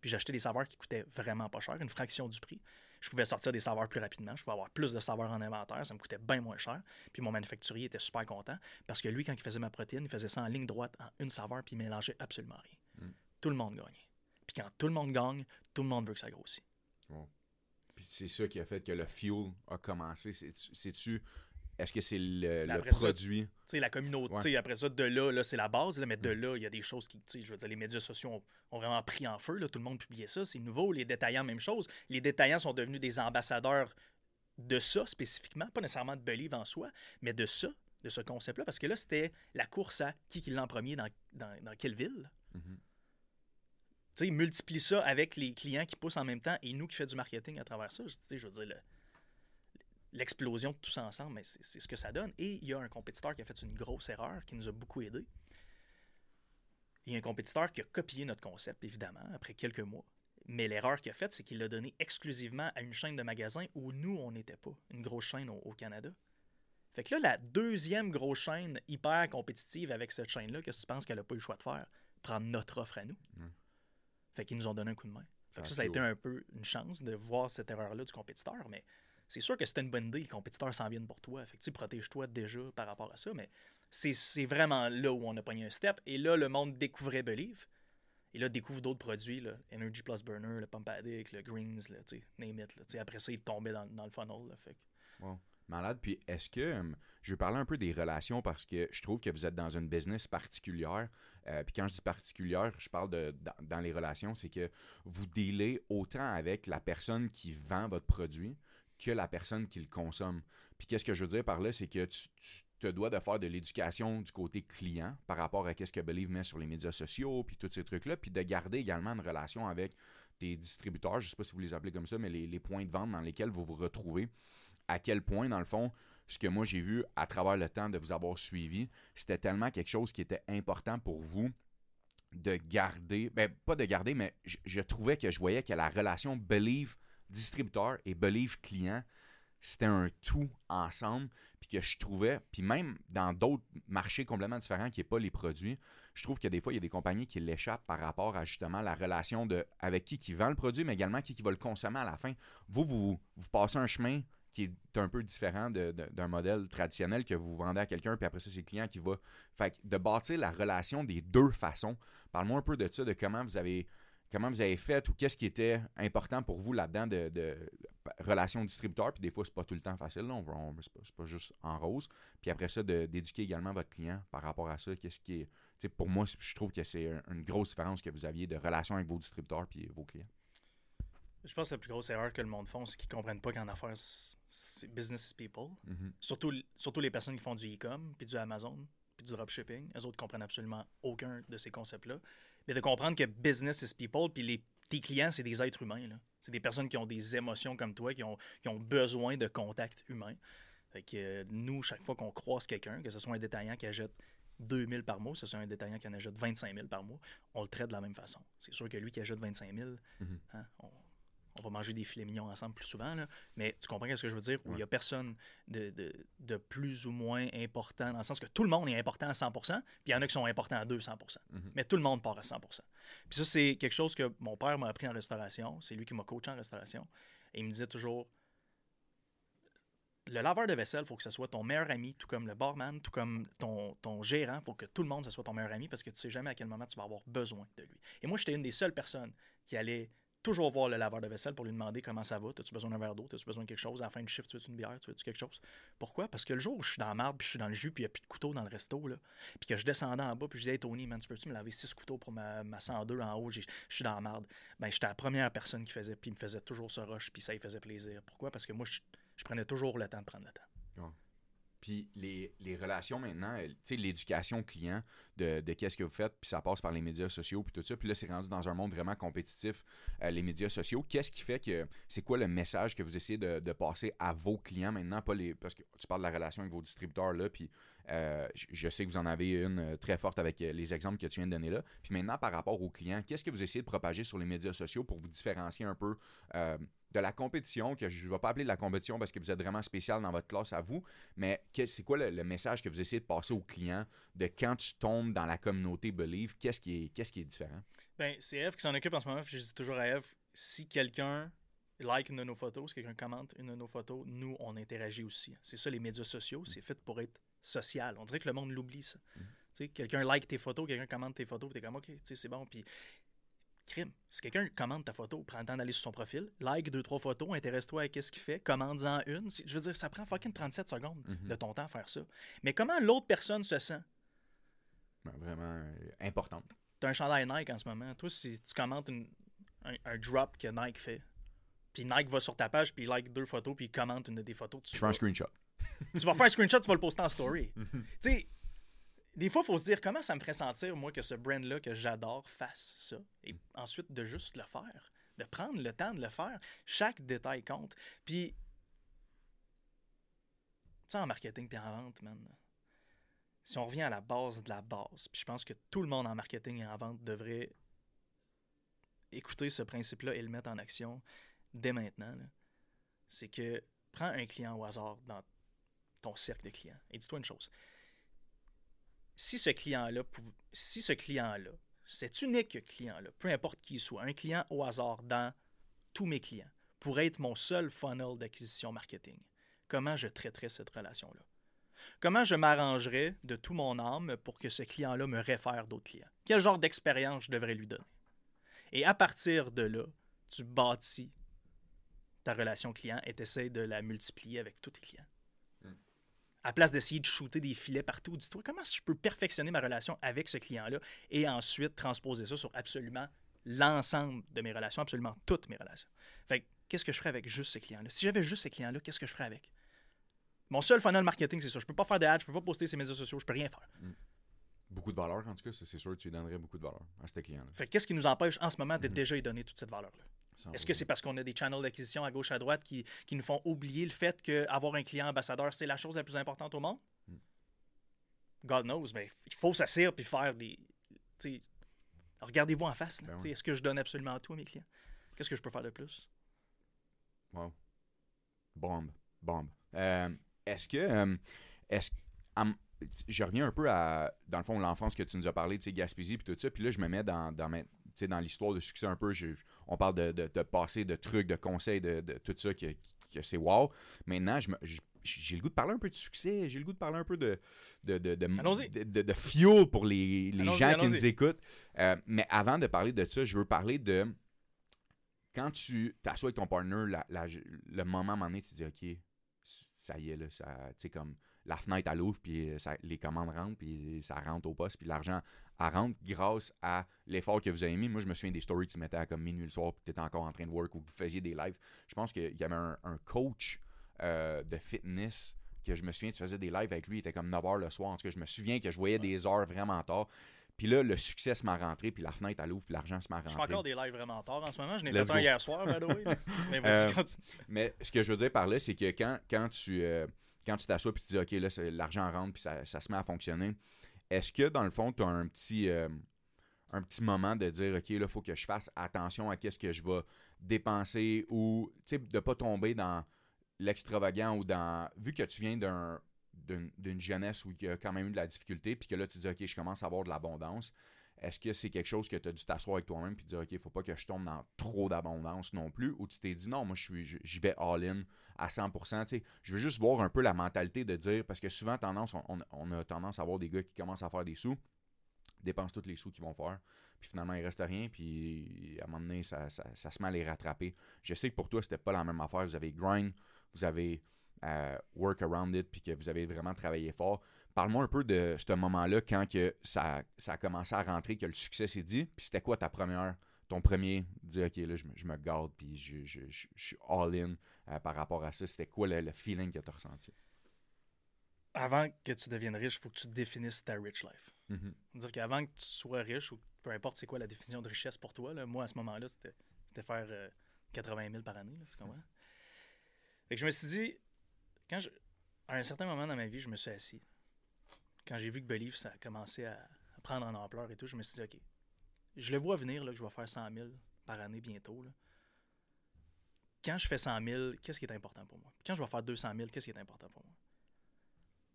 Speaker 2: puis j'achetais des saveurs qui coûtaient vraiment pas cher, une fraction du prix. Je pouvais sortir des saveurs plus rapidement, je pouvais avoir plus de saveurs en inventaire, ça me coûtait bien moins cher. Puis mon manufacturier était super content parce que lui, quand il faisait ma protéine, il faisait ça en ligne droite en une saveur, puis il mélangeait absolument rien. Mm. Tout le monde gagnait. Puis quand tout le monde gagne, tout le monde veut que ça grossisse
Speaker 1: c'est ça qui a fait que le fuel a commencé. C'est-tu. Est-ce que c'est le, produit?
Speaker 2: Tu la communauté, après ça, de là, là c'est la base, là, mais de mm. là, il y a des choses qui, je veux dire, les médias sociaux ont, vraiment pris en feu, là, tout le monde publiait ça, c'est nouveau. Les détaillants, même chose. Les détaillants sont devenus des ambassadeurs de ça spécifiquement, pas nécessairement de Believe en soi, mais de ça, de ce concept-là, parce que là, c'était la course à qui qui l'a en premier dans, dans, quelle ville. Mm-hmm sais, multiplie ça avec les clients qui poussent en même temps et nous qui fait du marketing à travers ça. Je veux dire, l'explosion de tout ça ensemble, c'est ce que ça donne. Et il y a un compétiteur qui a fait une grosse erreur qui nous a beaucoup aidé. Il y a un compétiteur qui a copié notre concept, évidemment, après quelques mois. Mais l'erreur qu'il a faite, c'est qu'il l'a donné exclusivement à une chaîne de magasins où nous, on n'était pas. Une grosse chaîne au, Canada. Fait que là, la deuxième grosse chaîne hyper compétitive avec cette chaîne-là, qu'est-ce que tu penses qu'elle n'a pas eu le choix de faire? Prendre notre offre à nous. Fait qu'ils nous ont donné un coup de main. Fait que ça, ça a été un peu une chance de voir cette erreur-là du compétiteur, mais c'est sûr que c'était une bonne idée, les compétiteurs s'en viennent pour toi. Fait que protège-toi déjà par rapport à ça, mais c'est vraiment là où on a pogné un step. Et là, le monde découvrait Believe. Et là, découvre d'autres produits, là, Energy Plus Burner, le Pump Addict, le Greens, là, name it. Après ça, il tombait dans, dans le funnel. Fait
Speaker 1: Malade. Puis est-ce que hum, je vais parler un peu des relations parce que je trouve que vous êtes dans une business particulière. Euh, puis quand je dis particulière, je parle de dans, les relations, c'est que vous dealez autant avec la personne qui vend votre produit que la personne qui le consomme. Puis qu'est-ce que je veux dire par là, c'est que tu, te dois de faire de l'éducation du côté client par rapport à ce que Believe met sur les médias sociaux, puis tous ces trucs-là, puis de garder également une relation avec tes distributeurs, je ne sais pas si vous les appelez comme ça, mais les, les points de vente dans lesquels vous vous retrouvez à quel point, dans le fond, ce que moi j'ai vu à travers le temps de vous avoir suivi, c'était tellement quelque chose qui était important pour vous de garder, ben pas de garder, mais je, trouvais que je voyais que la relation Believe distributeur et Believe client, c'était un tout ensemble, puis que je trouvais, puis même dans d'autres marchés complètement différents qui n'est pas les produits, je trouve que des fois, il y a des compagnies qui l'échappent par rapport à justement la relation de avec qui qui vend le produit, mais également qui, qui va le consommer à la fin. Vous, vous, vous passez un chemin qui est un peu différent d'un modèle traditionnel que vous vendez à quelqu'un, puis après ça, c'est le client qui va. Fait de bâtir la relation des deux façons. Parle-moi un peu de ça, de comment vous avez comment vous avez fait ou qu'est-ce qui était important pour vous là-dedans de, de, relation distributeur. Puis des fois, c'est pas tout le temps facile. Là. On, c'est, pas, juste en rose. Puis après ça, d'éduquer également votre client par rapport à ça. Qu'est-ce qui est. Pour moi, je trouve que c'est une grosse différence que vous aviez de relation avec vos distributeurs et vos clients.
Speaker 2: Je pense que la plus grosse erreur que le monde font, c'est qu'ils ne comprennent pas qu'en affaires, c'est business is people. Mm-hmm. surtout, surtout les personnes qui font du e-com, puis du Amazon, puis du dropshipping. Les autres comprennent absolument aucun de ces concepts-là. Mais de comprendre que business is people, puis les, tes clients, c'est des êtres humains. C'est des personnes qui ont des émotions comme toi, qui ont, qui ont besoin de contact humain. Fait que euh, nous, chaque fois qu'on croise quelqu'un, que ce soit un détaillant qui achète 2000 par mois, que ce soit un détaillant qui en achète 25 000 par mois, on le traite de la même façon. C'est sûr que lui qui achète 25 000, mm-hmm. hein, on, on va manger des filets mignons ensemble plus souvent, mais tu comprends ce que je veux dire? Où il n'y a personne de, plus ou moins important, dans le sens que tout le monde est important à 100% puis il y en a qui sont importants à 200 mm-hmm. Mais tout le monde part à 100% Puis ça, c'est quelque chose que mon père m'a appris en restauration. C'est lui qui m'a coaché en restauration. Et il me disait toujours le laveur de vaisselle, il faut que ce soit ton meilleur ami, tout comme le barman, tout comme ton, ton gérant. Il faut que tout le monde, ce soit ton meilleur ami parce que tu sais jamais à quel moment tu vas avoir besoin de lui. Et moi, j'étais une des seules personnes qui allait toujours voir le laveur de vaisselle pour lui demander comment ça va. As-tu besoin d'un verre d'eau? As-tu besoin de quelque chose? À la fin du shift, tu veux une bière? Tu veux quelque chose? Pourquoi? Parce que le jour où je suis dans la marde, puis je suis dans le jus, puis il n'y a plus de couteau dans le resto, là, puis que je descendais en bas, puis je disais, Tony, man, tu peux-tu me laver six couteaux pour ma, ma 102 en haut? Je suis dans la marde. Ben, j'étais la première personne qui faisait, puis il me faisait toujours ce rush, puis ça lui faisait plaisir. Pourquoi? Parce que moi, je prenais toujours le temps de prendre le temps.
Speaker 1: Puis les, les, relations maintenant, tu sais, l'éducation client de, de qu'est-ce que vous faites, puis ça passe par les médias sociaux, puis tout ça. Puis là, c'est rendu dans un monde vraiment compétitif, euh, les médias sociaux. Qu'est-ce qui fait que, c'est quoi le message que vous essayez de, de, passer à vos clients maintenant, pas les, parce que tu parles de la relation avec vos distributeurs là, puis euh, je sais que vous en avez une euh, très forte avec les exemples que tu viens de donner là. Puis maintenant, par rapport aux clients, qu'est-ce que vous essayez de propager sur les médias sociaux pour vous différencier un peu de la compétition, que je ne vais pas appeler de la compétition parce que vous êtes vraiment spécial dans votre classe à vous, mais c'est quoi le, message que vous essayez de passer aux clients de quand tu tombes dans la communauté Believe, qu'est-ce qui est, qu'est-ce qui est différent?
Speaker 2: Ben, c'est Eve qui s'en occupe en ce moment, puis je dis toujours à Eve, si quelqu'un like une de nos photos, si quelqu'un commente une de nos photos, nous, on interagit aussi. C'est ça, les médias sociaux, c'est fait pour être social. On dirait que le monde l'oublie, ça. Mm. Quelqu'un like tes photos, quelqu'un commente tes photos, puis t'es comme, OK, c'est bon. Puis crime. Si quelqu'un commente ta photo, prends le temps d'aller sur son profil, like deux, trois photos, intéresse-toi à ce qu'il fait, commande-en une. Je veux dire, ça prend fucking 37 secondes mhm. de ton temps à faire ça. Mais comment l'autre personne se sent?
Speaker 1: Ben, vraiment euh, importante.
Speaker 2: Tu as un chandail Nike en ce moment. Toi, si tu commentes un, drop que Nike fait, puis Nike va sur ta page, puis like deux photos, puis il commente une des photos.
Speaker 1: Tu fais un screenshot.
Speaker 2: tu vas faire un screenshot, tu vas le poster en story. *laughs* tu sais, des fois, il faut se dire comment ça me ferait sentir, moi, que ce brand-là que j'adore fasse ça? Et mm. ensuite, de juste le faire. De prendre le temps de le faire. Chaque détail compte. Puis, tu sais, en marketing puis en vente, man, si on revient à la base de la base, puis je pense que tout le monde en marketing et en vente devrait écouter ce principe-là et le mettre en action dès maintenant, c'est que prends un client au hasard dans ton cercle de clients et dis-toi une chose si ce client-là, si ce cet unique client-là, peu importe qui il soit, un client au hasard dans tous mes clients, pourrait être mon seul funnel d'acquisition marketing, comment je traiterais cette relation-là? Comment je m'arrangerais de tout mon âme pour que ce client-là me réfère d'autres clients? Quel genre d'expérience je devrais lui donner? Et à partir de là, tu bâtis ta relation client et tu essaies de la multiplier avec tous tes clients à place d'essayer de shooter des filets partout, dis-toi comment je peux perfectionner ma relation avec ce client-là et ensuite transposer ça sur absolument l'ensemble de mes relations, absolument toutes mes relations. Fait qu'est-ce que je ferais avec juste ces clients-là? Si j'avais juste ces clients-là, qu'est-ce que je ferais avec? Mon seul funnel marketing, c'est ça. Je peux pas faire de ads, je peux pas poster ces médias sociaux, je peux rien faire. Mm.
Speaker 1: Beaucoup de valeur, en tout cas, c'est sûr que tu lui donnerais beaucoup de valeur à ces clients-là.
Speaker 2: Fait qu'est-ce qui nous empêche en ce moment de mm-hmm. déjà lui donner toute cette valeur-là? Est-ce que c'est parce qu'on a des channels d'acquisition à gauche à droite qui, nous font oublier le fait qu'avoir un client ambassadeur, c'est la chose la plus importante au monde? Hmm. God knows, mais il faut s'asseoir puis faire des. Regardez-vous en face. Ben Est-ce que je donne absolument tout à mes clients? Qu'est-ce que je peux faire de plus?
Speaker 1: Wow. Bombe. Bombe. Euh, est-ce que. Euh, est-ce je reviens un peu à, dans le fond, l'enfance que tu nous as parlé, de sais, Gaspésie puis tout ça, puis là, je me mets dans, dans, dans l'histoire de succès un peu, on parle de, de, passer de trucs, de conseils, de, tout ça, que, c'est wow. Maintenant, j'ai le goût de parler un peu de succès, j'ai le goût de parler un peu de, de, de, de, fuel pour les, gens qui nous écoutent. Euh, mais avant de parler de ça, je veux parler de quand tu t'assois avec ton partner, le moment à un moment donné, tu te dis, OK, ça y est, là, ça, comme la fenêtre à l'ouvre, puis euh, les commandes rentrent, puis ça rentre au poste, puis l'argent rentre grâce à l'effort que vous avez mis. Moi, je me souviens des stories qui se mettaient à comme minuit le soir, puis tu étais encore en train de work ou que vous faisiez des lives. Je pense qu'il y avait un, coach euh, de fitness que je me souviens, tu faisais des lives avec lui, il était comme 9h le soir. En tout cas, je me souviens que je voyais des heures vraiment tard. Puis là, le succès se m'a rentré, puis la fenêtre à l'ouvre, puis l'argent se m'a rentré.
Speaker 2: Je fais encore des lives vraiment tard en ce moment. Je n'ai fait un hier soir, by the way. *laughs*
Speaker 1: mais, euh, mais ce que je veux dire par là, c'est que quand, quand tu euh, quand tu t'assois et tu dis OK, là, l'argent rentre puis ça, se met à fonctionner, est-ce que dans le fond, tu as un petit, euh, un petit moment de dire OK, là, il faut que je fasse attention à qu'est-ce que je vais dépenser ou de ne pas tomber dans l'extravagant ou dans. Vu que tu viens d'un d'une jeunesse où il y a quand même eu de la difficulté, puis que là, tu dis, OK, je commence à avoir de l'abondance. Est-ce que c'est quelque chose que tu as dû t'asseoir avec toi-même et dire, OK, il ne faut pas que je tombe dans trop d'abondance non plus, ou tu t'es dit, non, moi, je, vais all-in à 100%. je veux juste voir un peu la mentalité de dire, parce que souvent, tendance, on, a tendance à voir des gars qui commencent à faire des sous, dépensent tous les sous qu'ils vont faire. Puis finalement, il reste rien. Puis à un moment donné, ça, ça, ça se met à les rattraper. Je sais que pour toi, c'était pas la même affaire. Vous avez grind, vous avez euh, work around it, puis que vous avez vraiment travaillé fort. Parle-moi un peu de ce moment-là, quand que ça, ça a commencé à rentrer, que le succès s'est dit. Puis c'était quoi ta première, ton premier, dire, OK, là, je, me- je me garde, puis je, je, je- suis all-in euh, par rapport à ça. C'était quoi le, le feeling que tu as ressenti?
Speaker 2: Avant que tu deviennes riche, il faut que tu définisses ta rich life.
Speaker 1: Mhm.
Speaker 2: C'est-à-dire qu'avant que tu sois riche, ou peu importe c'est quoi la définition de richesse pour toi, là, moi à ce moment-là, c'était c'était faire euh, 80 000 par année, là, tu comprends? Fait que je me suis dit, quand je, à un certain moment dans ma vie, je me suis assis. Quand j'ai vu que Believe, ça a commencé à, à prendre en ampleur et tout, je me suis dit, OK, je le vois venir là, que je vais faire 100 000 par année bientôt. là. Quand je fais 100 000, qu'est-ce qui est important pour moi? Puis Quand je vais faire 200 000, qu'est-ce qui est important pour moi?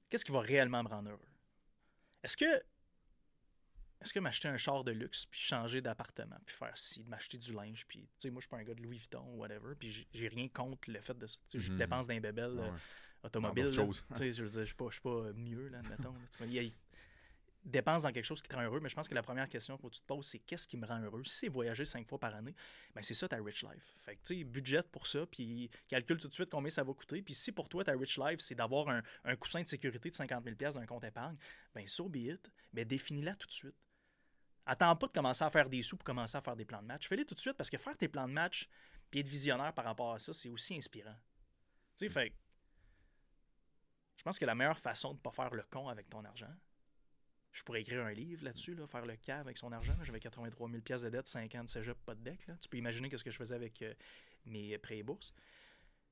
Speaker 2: Qu'est-ce qui va réellement me rendre heureux? Est-ce que est-ce que m'acheter un char de luxe, puis changer d'appartement, puis faire ci, m'acheter du linge, puis, tu sais, moi, je suis pas un gars de Louis Vuitton ou whatever, puis j'ai- rien contre le fait de ça. Tu sais, je
Speaker 1: Mhm.
Speaker 2: dépense les bébelles
Speaker 1: Ouais,
Speaker 2: là. sais, je je suis pas, pas mieux, là, admettons. là. Il dépense dans quelque chose qui te rend heureux, mais je pense que la première question que tu te poses, c'est qu'est-ce qui me rend heureux? Si c'est voyager cinq fois par année, ben c'est ça ta rich life. Fait que, tu sais, budget pour ça, puis calcule tout de suite combien ça va coûter. Puis si pour toi, ta rich life, c'est d'avoir un, un coussin de sécurité de 50 000 d'un compte épargne, ben so be it, mais définis-la tout de suite. Attends pas de commencer à faire des sous pour commencer à faire des plans de match. Fais-les tout de suite parce que faire tes plans de match puis être visionnaire par rapport à ça, c'est aussi inspirant. Tu sais, fait je pense que la meilleure façon de ne pas faire le con avec ton argent, je pourrais écrire un livre là-dessus, là, faire le cave avec son argent. J'avais 83 000 pièces de dette, 5 ans de cégep, pas de deck. là. Tu peux imaginer qu'est-ce que je faisais avec euh, mes prêts et bourses.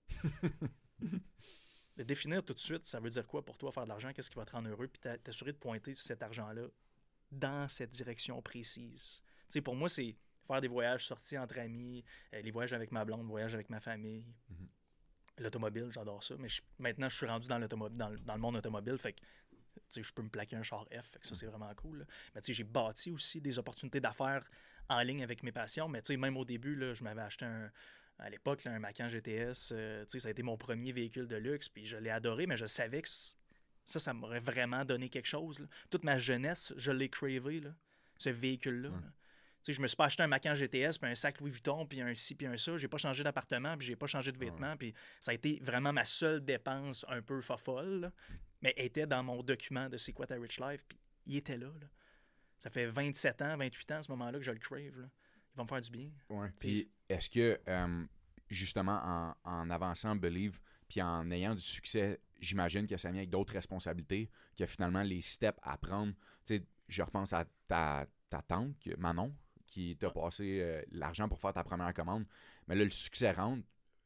Speaker 2: *laughs* de définir tout de suite, ça veut dire quoi pour toi faire de l'argent, qu'est-ce qui va te rendre heureux, puis t'a- t'assurer de pointer cet argent-là dans cette direction précise. Tu sais, pour moi, c'est faire des voyages sortis entre amis, euh, les voyages avec ma blonde, voyages avec ma famille.
Speaker 1: Mhm.
Speaker 2: L'automobile, j'adore ça. Mais je- maintenant, je suis rendu dans, dans, le- dans le monde automobile. Fait que, tu sais, je peux me plaquer un char F. Fait que ça, c'est vraiment cool. là. Mais tu sais, j'ai bâti aussi des opportunités d'affaires en ligne avec mes passions. Mais tu sais, même au début, là, je m'avais acheté un. À l'époque, un Macan GTS, euh, ça a été mon premier véhicule de luxe, puis je l'ai adoré, mais je savais que ça, ça m'aurait vraiment donné quelque chose. là. Toute ma jeunesse, je l'ai cravé, là, ce véhicule-là. Sais, je me suis pas acheté un Macan GTS, puis un sac Louis Vuitton, puis un ci, puis un ça. J'ai pas changé d'appartement, puis j'ai pas changé de vêtements, puis ça a été vraiment ma seule dépense un peu fofolle, là, mais était dans mon document de c'est quoi ta rich life, puis il était là, là. Ça fait 27 ans, 28 ans à ce moment-là que je le crave. Là. Il va me faire du bien.
Speaker 1: Ouais. Puis est-ce que, euh, justement, en, en avançant Believe, puis en ayant du succès, j'imagine que ça vient avec d'autres responsabilités, que finalement, les steps à prendre, tu sais, je repense à ta, ta tante, Manon, qui t'a passé euh, l'argent pour faire ta première commande. Mais là, le succès rentre,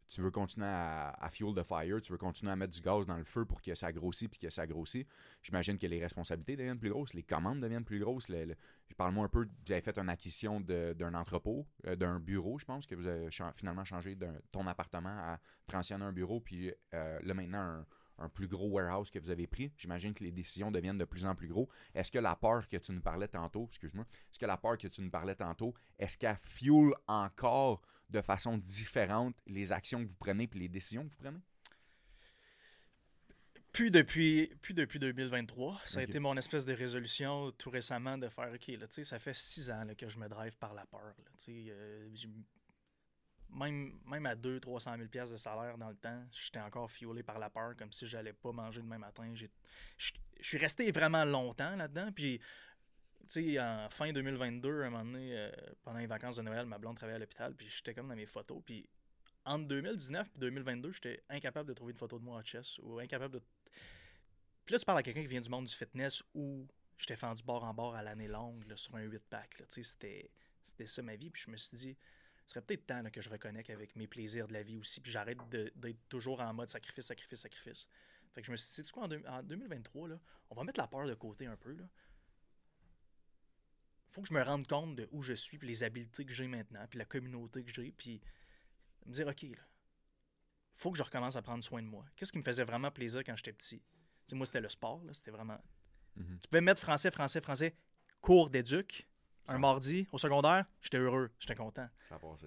Speaker 1: tu veux continuer à, fuel the fire, tu veux continuer à mettre du gaz dans le feu pour que ça grossit puis que ça grossit. J'imagine que les responsabilités deviennent plus grosses, les commandes deviennent plus grosses. Le- le- Parle-moi un peu, vous avez fait une acquisition d'un entrepôt, euh, d'un bureau, je pense, que vous avez finalement changé ton appartement à transitionner un bureau, puis euh, là maintenant un, un plus gros warehouse que vous avez pris. J'imagine que les décisions deviennent de plus en plus gros. Est-ce que la peur que tu nous parlais tantôt, excuse-moi, est-ce que la peur que tu nous parlais tantôt, est-ce qu'elle fuel encore de façon différente les actions que vous prenez puis les décisions que vous prenez?
Speaker 2: Puis depuis, puis depuis 2023, ça a été mon espèce de résolution tout récemment de faire OK, là, tu sais, ça fait six ans là, que je me drive par la peur. là, euh, même, à 200-300 000 pièces de salaire dans le temps, j'étais encore fuelé par la peur, comme si j'allais pas manger demain matin. Je suis resté vraiment longtemps là-dedans. Puis, tu sais, en fin 2022, à un moment donné, euh, pendant les vacances de Noël, ma blonde travaillait à l'hôpital, puis j'étais comme dans mes photos. Puis, entre 2019 et 2022, j'étais incapable de trouver une photo de moi à chess ou incapable de. Puis là, tu parles à quelqu'un qui vient du monde du fitness où j'étais fendu bord en bord à l'année longue sur un 8-pack. là. Tu sais, C'était ça ma vie. Puis je me suis dit, serait peut-être temps là, que je reconnecte avec mes plaisirs de la vie aussi. Puis j'arrête d'être toujours en mode sacrifice, sacrifice, sacrifice. Fait que je me suis dit, sais-tu quoi, en, deux- en 2023, là, on va mettre la peur de côté un peu. Là. Faut que je me rende compte de où je suis, puis les habiletés que j'ai maintenant, puis la communauté que j'ai, puis me dire, OK, là, faut que je recommence à prendre soin de moi. Qu'est-ce qui me faisait vraiment plaisir quand j'étais petit? Tu moi, c'était le sport, c'était vraiment...
Speaker 1: Mhm.
Speaker 2: Tu pouvais mettre français, français, français, cours d'éduc, un mardi, au secondaire, j'étais heureux, j'étais content.
Speaker 1: Ça a passé.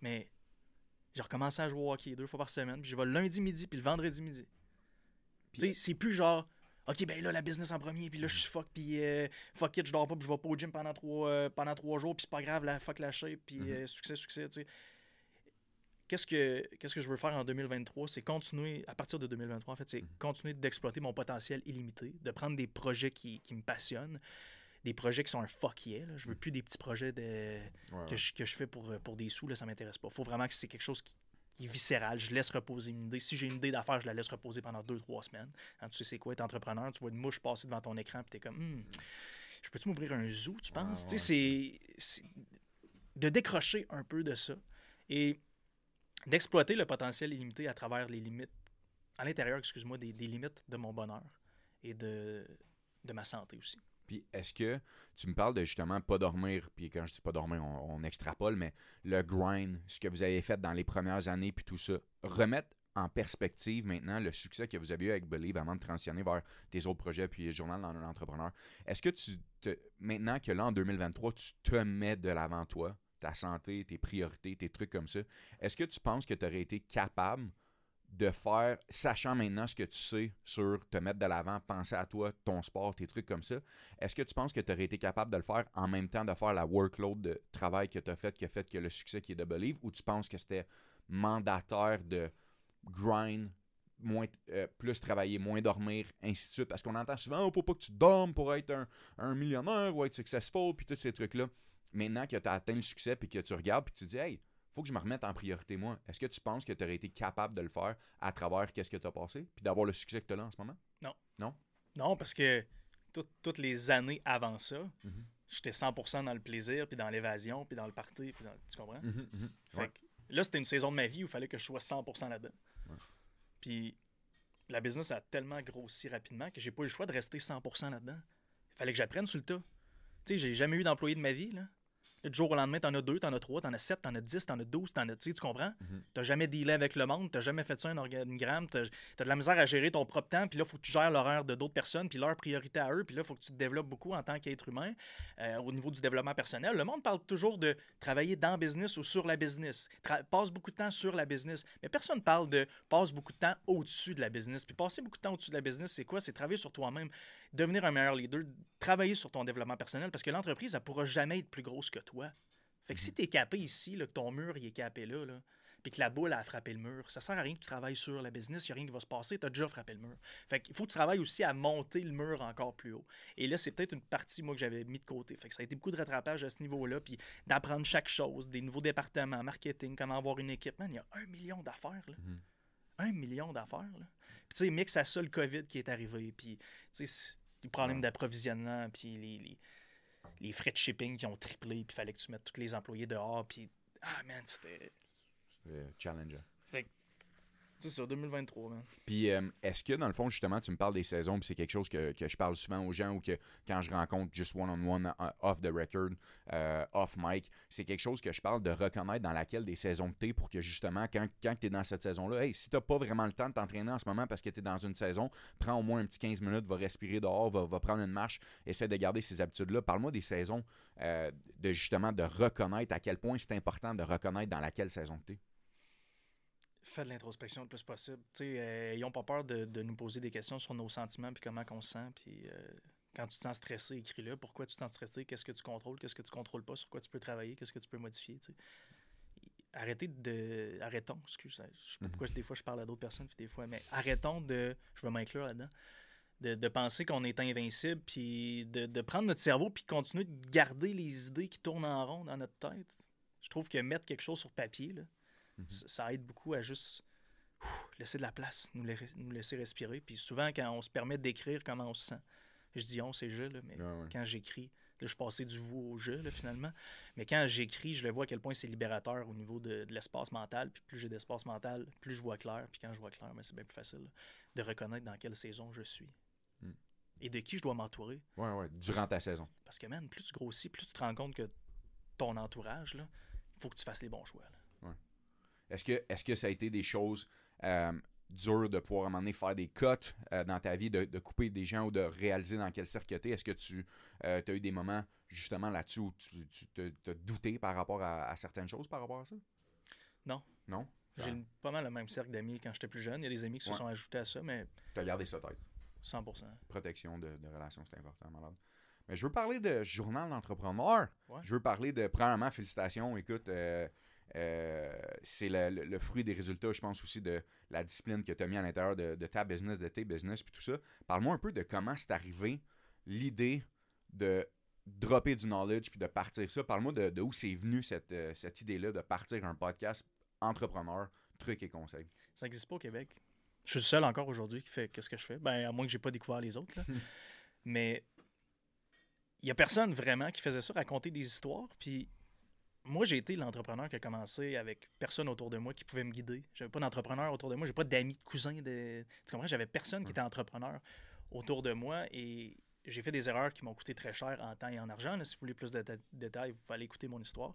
Speaker 2: Mais j'ai recommencé à jouer au hockey deux fois par semaine. Puis je vais le lundi midi puis le vendredi midi. Tu sais, c'est plus genre, OK, ben là, la business en premier, puis là, je suis fuck, puis euh, fuck it, je dors pas, puis je vais pas au gym pendant trois, euh, pendant trois jours, puis c'est pas grave, la fuck la shape, puis
Speaker 1: Mhm.
Speaker 2: euh, succès, succès, tu sais. Qu'est-ce que, qu'est-ce que je veux faire en 2023? C'est continuer, à partir de 2023, en fait, c'est
Speaker 1: Mhm.
Speaker 2: continuer d'exploiter mon potentiel illimité, de prendre des projets qui, qui me passionnent, des projets qui sont un fuck yeah. Là. Je veux plus des petits projets de,
Speaker 1: Ouais,
Speaker 2: que, je, que je fais pour, pour des sous, là, ça m'intéresse pas. faut vraiment que c'est quelque chose qui, qui est viscéral. Je laisse reposer une idée. Si j'ai une idée d'affaires, je la laisse reposer pendant deux, trois semaines. Hein, tu sais c'est quoi être entrepreneur, tu vois une mouche passer devant ton écran, puis t'es comme, Hmm, je peux-tu m'ouvrir un zoo, tu penses?
Speaker 1: Ouais,
Speaker 2: Tu sais, c'est- c'est de décrocher un peu de ça et d'exploiter le potentiel illimité à travers les limites, à l'intérieur, excuse-moi, des, des limites de mon bonheur et de, de ma santé aussi.
Speaker 1: Puis est-ce que tu me parles de justement pas dormir, puis quand je dis pas dormir, on, extrapole, mais le grind, ce que vous avez fait dans les premières années, puis tout ça, remettre en perspective maintenant le succès que vous avez eu avec Believe avant de transitionner vers tes autres projets, puis Journal d'un entrepreneur. Est-ce que tu, te, maintenant que là, en 2023, tu te mets de l'avant toi, ta santé, tes priorités, tes trucs comme ça, est-ce que tu penses que tu aurais été capable de faire, sachant maintenant ce que tu sais sur te mettre de l'avant, penser à toi, ton sport, tes trucs comme ça, est-ce que tu penses que tu aurais été capable de le faire en même temps de faire la workload de travail que tu as fait, qui a fait que le succès qui est de Believe, ou tu penses que c'était mandataire de grind, euh, plus travailler, moins dormir, ainsi de suite? Parce qu'on entend souvent, oh, faut pas que tu dormes pour être un, un millionnaire ou être successful, puis tous ces trucs-là. Maintenant que tu as atteint le succès, puis que tu regardes, puis tu dis, hey, faut que je me remette en priorité, moi. Est-ce que tu penses que tu aurais été capable de le faire à travers qu'est-ce que tu as passé, puis d'avoir le succès que tu as là en ce moment?
Speaker 2: Non, parce que tout- toutes les années avant ça,
Speaker 1: Mhm.
Speaker 2: j'étais 100% dans le plaisir, puis dans l'évasion, puis dans le party, puis dans... Tu comprends?
Speaker 1: Mhm, mhm.
Speaker 2: Fait
Speaker 1: Ouais.
Speaker 2: que là, c'était une saison de ma vie où il fallait que je sois 100% là-dedans.
Speaker 1: Ouais.
Speaker 2: Puis la business a tellement grossi rapidement que j'ai pas eu le choix de rester 100% là-dedans. Il fallait que j'apprenne sur le tas. Tu sais, j'ai jamais eu d'employé de ma vie, là. Du jour au lendemain, t'en as deux, t'en as trois, t'en as sept, t'en as dix, t'en as douze, t'en as. Tu comprends?
Speaker 1: Mhm.
Speaker 2: T'as jamais dealé avec le monde, t'as jamais fait ça un organigramme, t'as as de la misère à gérer ton propre temps, puis là, faut que tu gères l'horaire de d'autres personnes, puis leur priorité à eux, puis là, faut que tu te développes beaucoup en tant qu'être humain euh, au niveau du développement personnel. Le monde parle toujours de travailler dans le business ou sur la business. Tra- passe beaucoup de temps sur la business. Mais personne parle de passe beaucoup de temps au-dessus de la business. Puis passer beaucoup de temps au-dessus de la business, c'est quoi? C'est travailler sur toi-même, devenir un meilleur leader, travailler sur ton développement personnel, parce que l'entreprise, elle pourra jamais être plus grosse que toi. Fait que si tu es capé ici, là, que ton mur il est capé là, là puis que la boule a frappé le mur, ça sert à rien que tu travailles sur la business, il n'y a rien qui va se passer, tu as déjà frappé le mur. Fait qu'il faut que tu travailles aussi à monter le mur encore plus haut. Et là, c'est peut-être une partie, moi, que j'avais mis de côté. Fait que ça a été beaucoup de rattrapage à ce niveau-là, puis d'apprendre chaque chose, des nouveaux départements, marketing, comment avoir une équipe. Man, il y a un million d'affaires, là.
Speaker 1: Mhm.
Speaker 2: Un million d'affaires, là. Puis, tu sais, mix à ça le COVID qui est arrivé, puis, tu sais, les problèmes
Speaker 1: Ouais.
Speaker 2: d'approvisionnement, puis les, les, les frais de shipping qui ont triplé, puis il fallait que tu mettes tous les employés dehors, puis... Ah, man, c'était...
Speaker 1: C'était challengeant.
Speaker 2: C'est ça, 2023, man.
Speaker 1: Puis, euh, est-ce que, dans le fond, justement, tu me parles des saisons, puis c'est quelque chose que, que je parle souvent aux gens ou que quand je rencontre juste one-on-one, uh, off the record, euh, off mic, c'est quelque chose que je parle de reconnaître dans laquelle des saisons tu es pour que, justement, quand, quand tu es dans cette saison-là, hey, si tu pas vraiment le temps de t'entraîner en ce moment parce que tu es dans une saison, prends au moins un petit 15 minutes, va respirer dehors, va, va prendre une marche, essaie de garder ces habitudes-là. Parle-moi des saisons, euh, de justement, de reconnaître à quel point c'est important de reconnaître dans laquelle saison tu es.
Speaker 2: Fais de l'introspection le plus possible. Euh, ayons pas peur de, de nous poser des questions sur nos sentiments puis comment on se sent. Puis euh, quand tu te sens stressé, écris-le. Pourquoi tu te sens stressé? Qu'est-ce que tu contrôles? Qu'est-ce que tu contrôles pas? Sur quoi tu peux travailler? Qu'est-ce que tu peux modifier? tu sais. Arrêtez de. Arrêtons, excuse. Je sais pas
Speaker 1: Mhm.
Speaker 2: pourquoi des fois je parle à d'autres personnes, puis des fois, mais arrêtons de. Je vais m'inclure là-dedans. De, de penser qu'on est invincible, puis de, de prendre notre cerveau, puis continuer de garder les idées qui tournent en rond dans notre tête. Je trouve que mettre quelque chose sur papier, là,
Speaker 1: Mhm.
Speaker 2: ça, ça aide beaucoup à juste ouf, laisser de la place, nous, la- nous laisser respirer. Puis souvent, quand on se permet d'écrire comment on se sent, je dis on, c'est je, là, mais
Speaker 1: ouais.
Speaker 2: quand j'écris, là, je passais du vous au je, là, finalement. Mais quand j'écris, je le vois à quel point c'est libérateur au niveau de, de l'espace mental. Puis plus j'ai d'espace mental, plus je vois clair. Puis quand je vois clair, ben, c'est bien plus facile là, de reconnaître dans quelle saison je suis.
Speaker 1: Mm.
Speaker 2: Et de qui je dois m'entourer.
Speaker 1: Ouais, ouais, durant ta saison.
Speaker 2: Parce que, man, plus tu grossis, plus tu te rends compte que ton entourage, il faut que tu fasses les bons choix. là.
Speaker 1: Est-ce que, est que ça a été des choses euh, dures de pouvoir à un moment donné faire des cuts euh, dans ta vie, de, de couper des gens ou de réaliser dans quel cercle tu es? Est-ce que tu as eu des moments justement là-dessus où tu, tu te, te douté par rapport à, à certaines choses par rapport à ça?
Speaker 2: Non.
Speaker 1: Non?
Speaker 2: J'ai
Speaker 1: Ah.
Speaker 2: pas mal le même cercle d'amis quand j'étais plus jeune. Il y a des amis qui se
Speaker 1: Ouais.
Speaker 2: sont ajoutés à ça, mais
Speaker 1: Tu as gardé ça tête.
Speaker 2: 100%.
Speaker 1: Protection de, de relations, c'est important, malade. Mais je veux parler de journal d'entrepreneur.
Speaker 2: Ouais.
Speaker 1: Je veux parler de, premièrement, félicitations. Écoute, euh, euh, c'est le, le- le fruit des résultats, je pense aussi, de la discipline que tu as mis à l'intérieur de, de ta business, de tes business, puis tout ça. Parle-moi un peu de comment c'est arrivé l'idée de dropper du knowledge puis de partir ça. Parle-moi de, de où c'est venu cette, euh, cette idée-là de partir un podcast entrepreneur, trucs et conseils.
Speaker 2: Ça n'existe pas au Québec. Je suis le seul encore aujourd'hui qui fait qu'est-ce que je fais. Ben, à moins que j'ai pas découvert les autres. là. *laughs* Mais il y a personne vraiment qui faisait ça, raconter des histoires. Puis moi, j'ai été l'entrepreneur qui a commencé avec personne autour de moi qui pouvait me guider. J'avais pas d'entrepreneur autour de moi. J'ai pas d'amis, de cousins. De... Tu comprends? J'avais personne qui était entrepreneur autour de moi. Et j'ai fait des erreurs qui m'ont coûté très cher en temps et en argent. là. Si vous voulez plus de dé- détails, vous pouvez aller écouter mon histoire.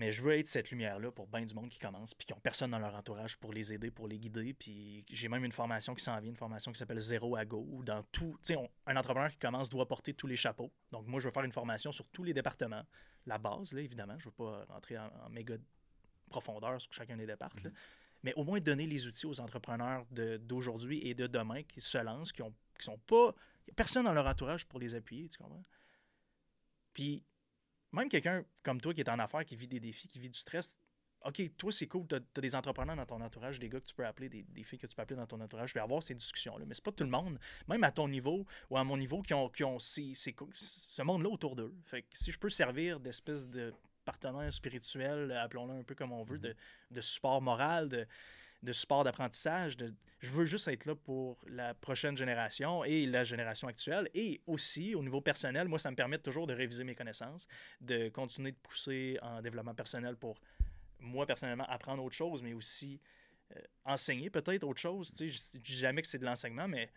Speaker 2: Mais je veux être cette lumière-là pour bien du monde qui commence, puis qui n'ont personne dans leur entourage pour les aider, pour les guider. Puis j'ai même une formation qui s'en vient, une formation qui s'appelle Zéro à Go, où dans tout, tu sais, un entrepreneur qui commence doit porter tous les chapeaux. Donc moi, je veux faire une formation sur tous les départements. La base, là, évidemment, je ne veux pas rentrer en, en méga profondeur sur chacun des départs, là. mais au moins donner les outils aux entrepreneurs d'aujourd'hui et de demain qui se lancent, qui ont qui sont pas. y a personne dans leur entourage pour les appuyer, tu comprends? Puis même quelqu'un comme toi qui est en affaires, qui vit des défis, qui vit du stress, OK, toi, c'est cool, tu as, des entrepreneurs dans ton entourage, des gars que tu peux appeler, des, des filles que tu peux appeler dans ton entourage, puis avoir ces discussions-là. Mais c'est pas tout le monde, même à ton niveau ou à mon niveau, qui ont, qui ont ces- ces- ce monde-là autour d'eux. Fait que si je peux servir d'espèce de partenaire spirituel, appelons-le un peu comme on veut, de, de support moral, de, de support d'apprentissage, de, je veux juste être là pour la prochaine génération et la génération actuelle. Et aussi, au niveau personnel, moi, ça me permet toujours de réviser mes connaissances, de continuer de pousser en développement personnel pour moi, personnellement, apprendre autre chose, mais aussi euh, enseigner peut-être autre chose. Tu sais, je je dis jamais que c'est de l'enseignement, mais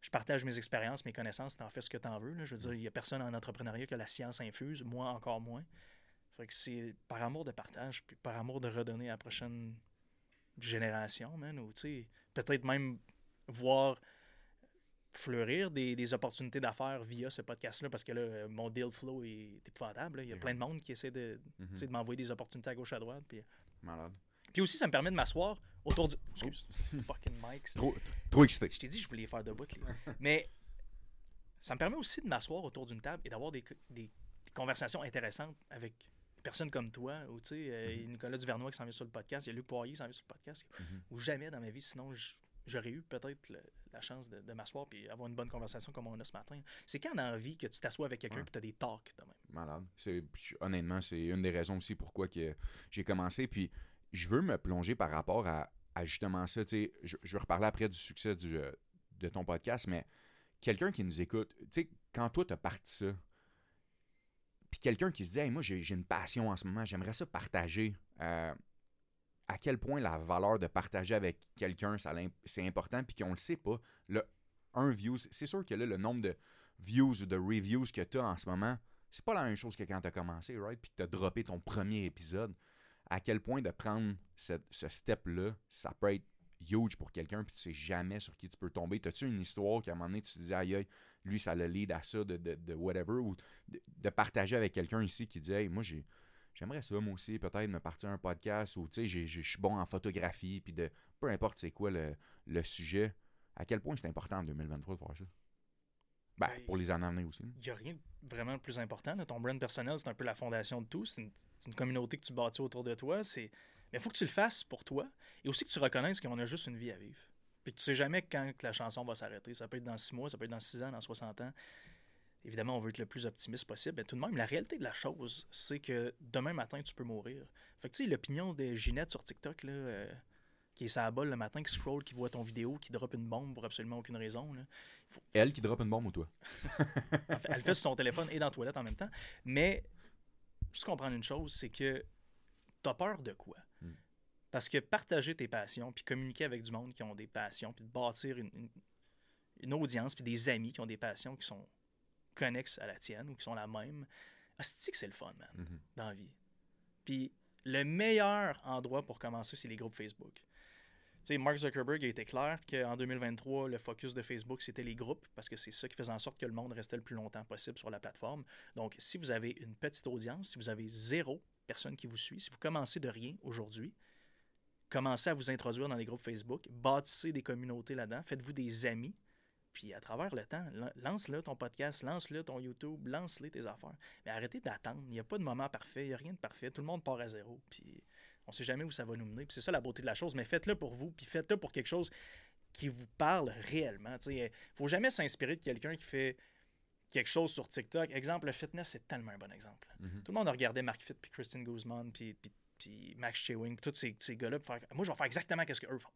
Speaker 2: je partage mes expériences, mes connaissances, t'en fais ce que t'en veux. là. Je veux dire, il n'y a personne en entrepreneuriat que la science infuse, moi encore moins. Fait que c'est par amour de partage, puis par amour de redonner à la prochaine génération, man, ou tu sais, peut-être même voir fleurir des, des opportunités d'affaires via ce podcast-là, parce que là, mon deal flow est épouvantable. là. Il y a plein de monde qui essaie de,
Speaker 1: Mhm.
Speaker 2: de m'envoyer des opportunités à gauche à droite. Puis,
Speaker 1: Malade.
Speaker 2: puis aussi, ça me permet de m'asseoir autour du. Excuse, *laughs* fucking Mike.
Speaker 1: Trop, trop excité.
Speaker 2: Je t'ai dit, je voulais faire debout. là. Mais ça me permet aussi de m'asseoir autour d'une table et d'avoir des, des- des conversations intéressantes avec personnes comme toi, ou tu sais, euh,
Speaker 1: Mhm.
Speaker 2: Nicolas Duvernois qui s'en vient sur le podcast, il y a Luc Poirier qui s'en vient sur le podcast,
Speaker 1: Mhm.
Speaker 2: ou jamais dans ma vie, sinon j'aurais eu peut-être la chance de, de m'asseoir et avoir une bonne conversation comme on a ce matin. C'est quand dans la vie que tu t'assois avec quelqu'un
Speaker 1: Ouais.
Speaker 2: et tu as des talks de même?
Speaker 1: Malade. Puis, honnêtement, c'est une des raisons aussi pourquoi que j'ai commencé. Puis je veux me plonger par rapport à, à justement ça. tu sais, Je, je vais reparler après du succès du, euh, de ton podcast, mais quelqu'un qui nous écoute, tu sais, quand toi, tu as parti ça, puis quelqu'un qui se dit, moi, j'ai, une passion en ce moment, j'aimerais ça partager. euh, à quel point la valeur de partager avec quelqu'un, c'est important, puis qu'on le sait pas. Le un view, c'est sûr que là, le nombre de views ou de reviews que tu as en ce moment, c'est pas la même chose que quand tu as commencé, right? Puis que tu as droppé ton premier épisode. À quel point de prendre ce step-là, ça peut être huge pour quelqu'un, puis tu sais jamais sur qui tu peux tomber. T'as-tu une histoire qu'à un moment donné, tu te dis, aïe, aïe, lui, ça le lead à ça, de, de, de whatever, ou de, de partager avec quelqu'un ici qui dit, hey, moi, j'ai. J'aimerais ça, moi aussi, peut-être me partir un podcast ou, tu sais, je suis bon en photographie, puis de peu importe c'est quoi le, le sujet, à quel point c'est important en 2023 de faire ça? Ben,
Speaker 2: Ben,
Speaker 1: pour les années aussi.
Speaker 2: Il n'y a rien de vraiment de plus important. là. Ton brand personnel, c'est un peu la fondation de tout. C'est une, une communauté que tu bâtis autour de toi. C'est... Mais il faut que tu le fasses pour toi. Et aussi que tu reconnaisses qu'on a juste une vie à vivre. Puis tu sais jamais quand la chanson va s'arrêter. Ça peut être dans six mois, ça peut être dans six ans, dans 60 ans. Évidemment, on veut être le plus optimiste possible. Mais tout de même, la réalité de la chose, c'est que demain matin, tu peux mourir. Fait que tu sais, l'opinion de Ginette sur TikTok, là, euh, qui est sa balle le matin, qui scroll, qui voit ton vidéo, qui drop une bombe pour absolument aucune raison. là.
Speaker 1: Elle qui drop une bombe ou toi? *laughs*
Speaker 2: Elle fait- elle le fait sur son téléphone et dans la toilette en même temps. Mais juste comprendre une chose, c'est que tu as peur de quoi?
Speaker 1: Mm.
Speaker 2: Parce que partager tes passions, puis communiquer avec du monde qui ont des passions, puis de bâtir une, une- une audience, puis des amis qui ont des passions qui sont connexes à la tienne ou qui sont la même, c'est que c'est le fun, man,
Speaker 1: Mhm.
Speaker 2: dans la vie. Puis le meilleur endroit pour commencer, c'est les groupes Facebook. Tu sais, Mark Zuckerberg a été clair qu'en 2023, le focus de Facebook, c'était les groupes, parce que c'est ça qui faisait en sorte que le monde restait le plus longtemps possible sur la plateforme. Donc, si vous avez une petite audience, si vous avez zéro personne qui vous suit, si vous commencez de rien aujourd'hui, commencez à vous introduire dans les groupes Facebook, bâtissez des communautés là-dedans, faites-vous des amis, puis à travers le temps, lance-le ton podcast, lance-le ton YouTube, lance-le tes affaires. Mais arrêtez d'attendre. Il n'y a pas de moment parfait, il n'y a rien de parfait. Tout le monde part à zéro. Puis on ne sait jamais où ça va nous mener. Puis c'est ça la beauté de la chose. Mais faites-le pour vous, puis faites-le pour quelque chose qui vous parle réellement. Il ne faut jamais s'inspirer de quelqu'un qui fait quelque chose sur TikTok. Exemple, le fitness, c'est tellement un bon exemple. Mm-hmm. Tout le monde a regardé Mark Fit, puis Kristen Guzman, puis, Max Chewing, tous ces, ces gars-là. Moi, je vais faire exactement ce qu'eux font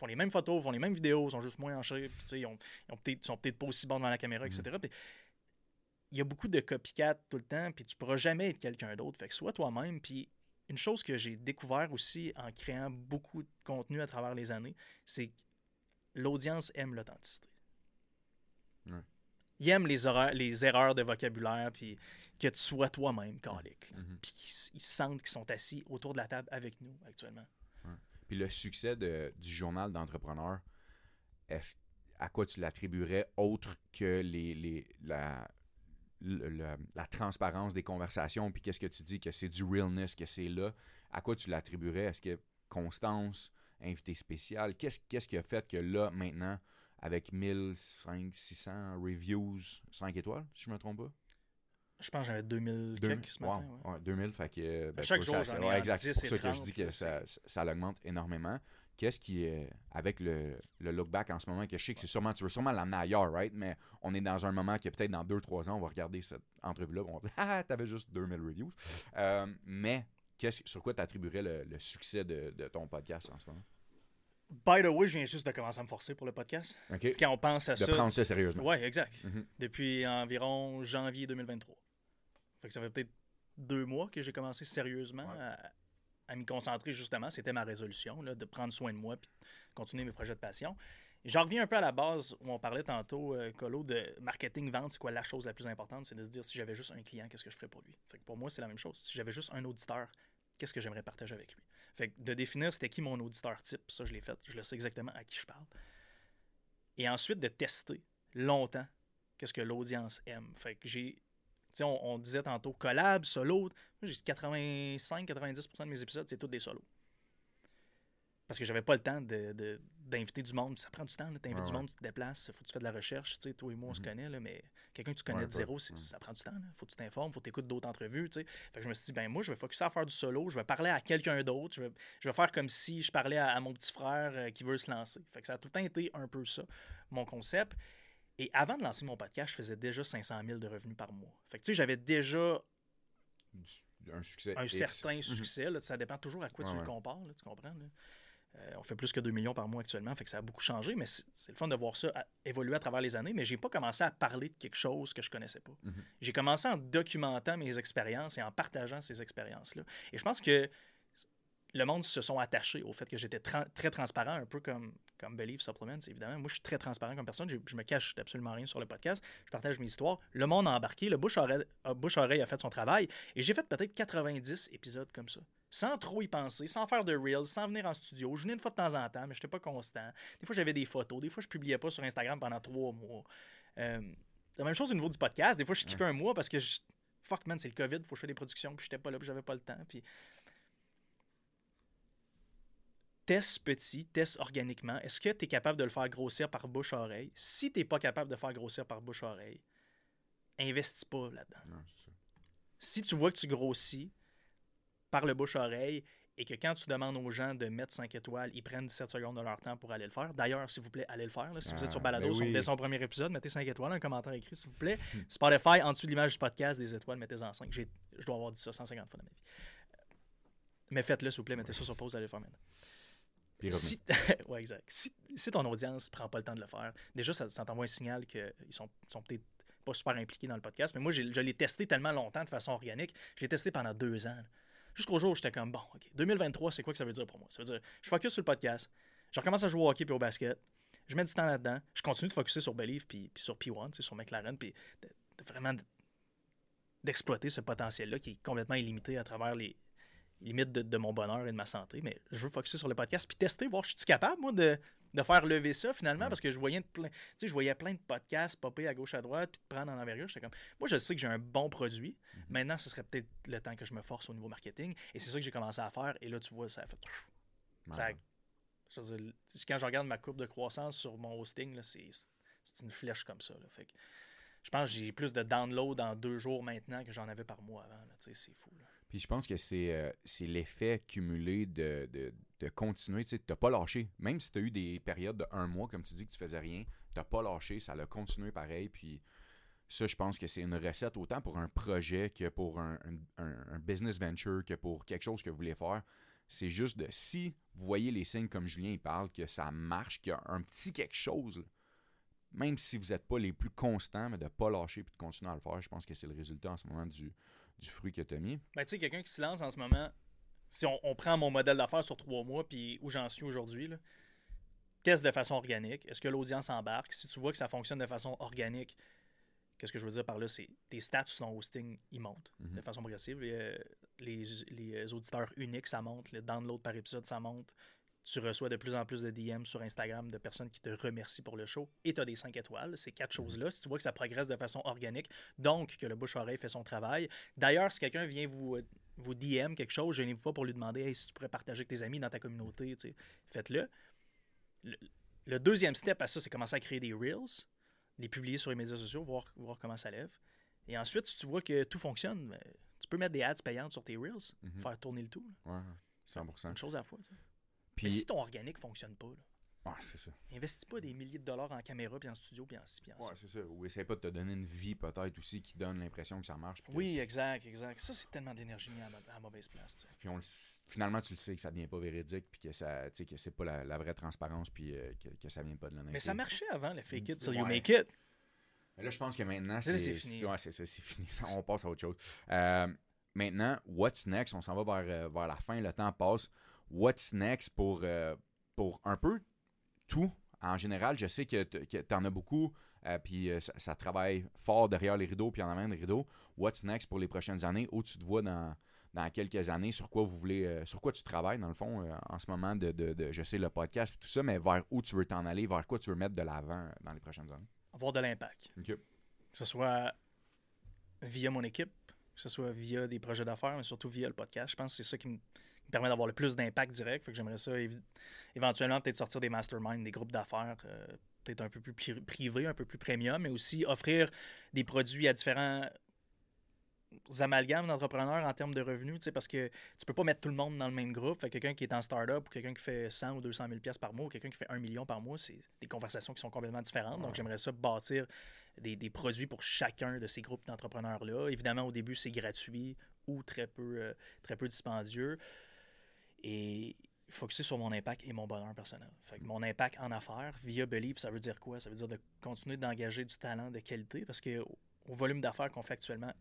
Speaker 2: font les mêmes photos, font les mêmes vidéos, sont juste moins en shape, ils, ont, ils sont peut-être pas aussi bons devant la caméra, etc. Mm. il y a beaucoup de copycat tout le temps, puis tu pourras jamais être quelqu'un d'autre. Fait que sois toi-même. Puis une chose que j'ai découvert aussi en créant beaucoup de contenu à travers les années, c'est que l'audience aime l'authenticité. Ils aiment les, les erreurs de vocabulaire, puis que tu sois toi-même, calique. Mm-hmm. Puis qu'ils sentent qu'ils sont assis autour de la table avec nous actuellement.
Speaker 1: Puis le succès du journal d'entrepreneur, à quoi tu l'attribuerais autre que les, la, la, transparence des conversations, puis qu'est-ce que tu dis que c'est du realness, que c'est là, à quoi tu l'attribuerais? Est-ce que constance, invité spécial, qu'est-ce, qu'est-ce qui a fait que là, maintenant, avec 1500, 600 reviews, 5 étoiles, si je me trompe pas?
Speaker 2: Je pense que j'avais 2000 quelques ce matin.
Speaker 1: Ouais. 2000, fait que...
Speaker 2: Ben, Chaque jour,
Speaker 1: ça, ouais, exact. C'est pour ça que je dis que ça, ça, l'augmente énormément. Qu'est-ce qui est, avec le, le, look back en ce moment, que je sais que c'est sûrement, tu veux sûrement l'amener ailleurs, right? Mais on est dans un moment que peut-être dans 2-3 ans, on va regarder cette entrevue-là, on va dire, *laughs* ah, t'avais juste 2000 reviews. Euh, mais qu'est-ce, sur quoi tu attribuerais le, le, succès de, de ton podcast en ce moment?
Speaker 2: By the way, je viens juste de commencer à me forcer pour le podcast. Quand on pense à
Speaker 1: ça. De prendre ça sérieusement.
Speaker 2: Oui, exact. Mm-hmm. Depuis environ janvier 2023. Fait que ça fait peut-être deux mois que j'ai commencé sérieusement à, m'y concentrer justement. C'était ma résolution, de prendre soin de moi et continuer mes projets de passion. J'en reviens un peu à la base où on parlait tantôt, euh, Colo, de marketing-vente. C'est quoi la chose la plus importante? C'est de se dire si j'avais juste un client, qu'est-ce que je ferais pour lui? Fait que pour moi, c'est la même chose. Si j'avais juste un auditeur, qu'est-ce que j'aimerais partager avec lui? Fait que de définir c'était qui mon auditeur type, ça je l'ai fait. Je le sais exactement à qui je parle. Et ensuite de tester longtemps qu'est-ce que l'audience aime. Fait que j'ai on, disait tantôt collab, solo. Moi, j'ai 85-90% de mes épisodes, c'est tous des solos. Parce que j'avais pas le temps d'inviter du monde. Ça prend du temps. Tu invites du monde, tu te déplaces, faut que tu fasses de la recherche. toi et moi, on se mm-hmm. connaît, là, mais quelqu'un que tu connais de zéro, ça prend du temps. Il faut que tu t'informes, il faut que tu écoutes d'autres entrevues. Fait que je me suis dit, ben moi, je vais focuser à faire du solo, je vais parler à quelqu'un d'autre, je vais, je vais faire comme si je parlais à, mon petit frère euh, qui veut se lancer. Fait que ça a tout le temps été un peu ça, mon concept. Et avant de lancer mon podcast, je faisais déjà 500 000 de revenus par mois. Fait que tu sais, j'avais déjà
Speaker 1: un, succès
Speaker 2: un certain mhm. succès. ça dépend toujours à quoi tu le compares, tu comprends? Euh, on fait plus que 2 millions par mois actuellement, fait que ça a beaucoup changé, mais c'est le fun de voir ça évoluer à travers les années. Mais j'ai pas commencé à parler de quelque chose que je connaissais pas. Mhm. J'ai commencé en documentant mes expériences et en partageant ces expériences-là. Et je pense que le monde se sont attachés au fait que j'étais très transparent, un peu comme, comme Believe Supplements, évidemment. Moi, je suis très transparent comme personne. Je, me cache absolument rien sur le podcast. Je partage mes histoires. Le monde a embarqué. Le bouche-oreille bouche -oreille a fait son travail. Et j'ai fait peut-être 90 épisodes comme ça. Sans trop y penser, sans faire de reels, sans venir en studio. Je venais une fois de temps en temps, mais je n'étais pas constant. Des fois, j'avais des photos. Des fois, je publiais pas sur Instagram pendant trois mois. Euh, la même chose au niveau du podcast. Des fois, je skippais un mois parce que fuck man, c'est le COVID, faut que je fasse des productions, puis j'étais pas là, puis j'avais pas le temps. Puis teste petit, teste organiquement. Est-ce que tu es capable de le faire grossir par bouche-oreille? Si tu n'es pas capable de faire grossir par bouche-oreille, investis pas là-dedans. Si tu vois que tu grossis par le bouche-oreille et que quand tu demandes aux gens de mettre 5 étoiles, ils prennent 17 secondes de leur temps pour aller le faire. D'ailleurs, s'il vous plaît, allez le faire. Si vous êtes sur ah, Balado, ben dès son premier épisode, mettez 5 étoiles, un commentaire écrit, s'il vous plaît. *laughs* Spotify, en dessous de l'image du podcast, des étoiles, mettez-en 5. Je dois avoir dit ça 150 fois dans ma vie. Mais faites-le, s'il vous plaît, mettez ça sur pause, allez le faire maintenant. Si, *laughs* exact. Si, ton audience prend pas le temps de le faire, déjà, ça, t'envoie un signal qu'ils sont, sont peut-être pas super impliqués dans le podcast. Mais moi, je l'ai testé tellement longtemps de façon organique. Je l'ai testé pendant deux ans. Jusqu'au jour où j'étais comme, bon, OK, 2023, c'est quoi que ça veut dire pour moi? Ça veut dire, je focus sur le podcast, je recommence à jouer au hockey puis au basket, je mets du temps là-dedans, je continue de focuser sur Believe puis sur P1, sur McLaren, puis vraiment d'exploiter ce potentiel-là qui est complètement illimité à travers les, limite de, mon bonheur et de ma santé, mais je veux focuser sur le podcast puis tester, voir si je suis capable, moi, de, faire lever ça finalement, parce que je voyais plein, je voyais plein de podcasts popper à gauche à droite puis de prendre en envergure. J'étais comme, moi, je sais que j'ai un bon produit. Mhm. Maintenant, ce serait peut-être le temps que je me force au niveau marketing. Et c'est ça que j'ai commencé à faire. Et là, tu vois, ça a fait. Ça- je veux dire, quand je regarde ma courbe de croissance sur mon hosting, c'est une flèche comme ça. là. Fait que je pense que j'ai plus de downloads en deux jours maintenant que j'en avais par mois avant. C'est fou.
Speaker 1: Puis je pense que c'est euh, l'effet cumulé de, continuer. Tu n'as pas lâché. Même si tu as eu des périodes de un mois, comme tu dis, que tu faisais rien, tu pas lâché. Ça a continué pareil. Puis ça, je pense que c'est une recette autant pour un projet que pour un, business venture, que pour quelque chose que vous voulez faire. C'est juste de si vous voyez les signes comme Julien il parle, que ça marche, qu'il y a un petit quelque chose, même si vous n'êtes pas les plus constants, mais de ne pas lâcher puis de continuer à le faire, je pense que c'est le résultat en ce moment du, du fruit que tu as mis.
Speaker 2: Ben, tu sais, quelqu'un qui se lance en ce moment, si on, on prend mon modèle d'affaires sur trois mois, puis où j'en suis aujourd'hui, teste de façon organique. Est-ce que l'audience embarque? Si tu vois que ça fonctionne de façon organique, qu'est-ce que je veux dire par là? C'est tes stats sur ton hosting, ils montent
Speaker 1: Mhm.
Speaker 2: de façon progressive. Les, euh, les, les auditeurs uniques, ça monte. Le download par épisode, ça monte. Tu reçois de plus en plus de DM sur Instagram de personnes qui te remercient pour le show et tu as des 5 étoiles. Ces quatre choses-là, si tu vois que ça progresse de façon organique, donc que le bouche-oreille fait son travail. D'ailleurs, si quelqu'un vient vous, euh, vous DM quelque chose, gênez-vous pas pour lui demander Hey, si tu pourrais partager avec tes amis dans ta communauté, tu sais, faites-le. Le, le deuxième step à ça, c'est commencer à créer des Reels, les publier sur les médias sociaux, voir, voir comment ça lève. Et ensuite, si tu vois que tout fonctionne, ben, tu peux mettre des ads payantes sur tes Reels,
Speaker 1: Mhm.
Speaker 2: faire tourner le tout. là.
Speaker 1: Ouais, 100%.
Speaker 2: Une chose à la fois. tu sais.
Speaker 1: Puis,
Speaker 2: Mais si ton organique fonctionne pas, là,
Speaker 1: Ouais, c'est ça.
Speaker 2: investis pas des milliers de dollars en caméra, puis en studio, puis en ci, puis en ça.
Speaker 1: Ouais, c'est ça. Ou essaye pas de te donner une vie peut-être aussi qui donne l'impression que ça marche. que
Speaker 2: Oui, exact, exact. Ça, c'est tellement d'énergie mise à, ma- à mauvaise place.
Speaker 1: Puis on le finalement, tu le sais que ça devient pas véridique, puis que ça, que c'est pas la, la vraie transparence, puis euh, que, que ça vient pas de l'honnêteté.
Speaker 2: Mais ça marchait avant, le fake it till you
Speaker 1: Ouais.
Speaker 2: make it.
Speaker 1: Mais là, je pense que maintenant, c'est
Speaker 2: c'est fini.
Speaker 1: Ouais, c'est fini. On passe à autre chose. Euh, maintenant, what's next? On s'en va vers, euh, vers la fin, le temps passe. What's next pour, euh, pour un peu tout? En général, je sais que tu en as beaucoup, euh, puis euh, ça, ça travaille fort derrière les rideaux, puis en amène les rideaux. What's next pour les prochaines années? Où tu te vois dans, dans quelques années? Sur quoi vous voulez, euh, sur quoi tu travailles, dans le fond, en ce moment, de, de- de- je sais, le podcast, tout ça, mais vers où tu veux t'en aller, vers quoi tu veux mettre de l'avant dans les prochaines années?
Speaker 2: Avoir de l'impact. Que ce soit via mon équipe, que ce soit via des projets d'affaires, mais surtout via le podcast. Je pense que c'est ça qui me permet d'avoir le plus d'impact direct. Fait que j'aimerais ça éventuellement peut-être sortir des masterminds, des groupes d'affaires, euh, peut-être un peu plus pri- privés, un peu plus premium, mais aussi offrir des produits à différents amalgames d'entrepreneurs en termes de revenus, parce que tu peux pas mettre tout le monde dans le même groupe. Fait que quelqu'un qui est en start-up ou quelqu'un qui fait 100 ou 200 000 pièces par mois ou quelqu'un qui fait 1 million par mois, c'est des conversations qui sont complètement différentes. Donc, j'aimerais ça bâtir des, des produits pour chacun de ces groupes d'entrepreneurs-là. Évidemment, au début, c'est gratuit ou très peu, euh, très peu dispendieux. Et focuser sur mon impact et mon bonheur personnel. Fait que mon impact en affaires, via Believe, ça veut dire quoi? Ça veut dire de continuer d'engager du talent de qualité parce que au, volume d'affaires qu'on fait actuellement,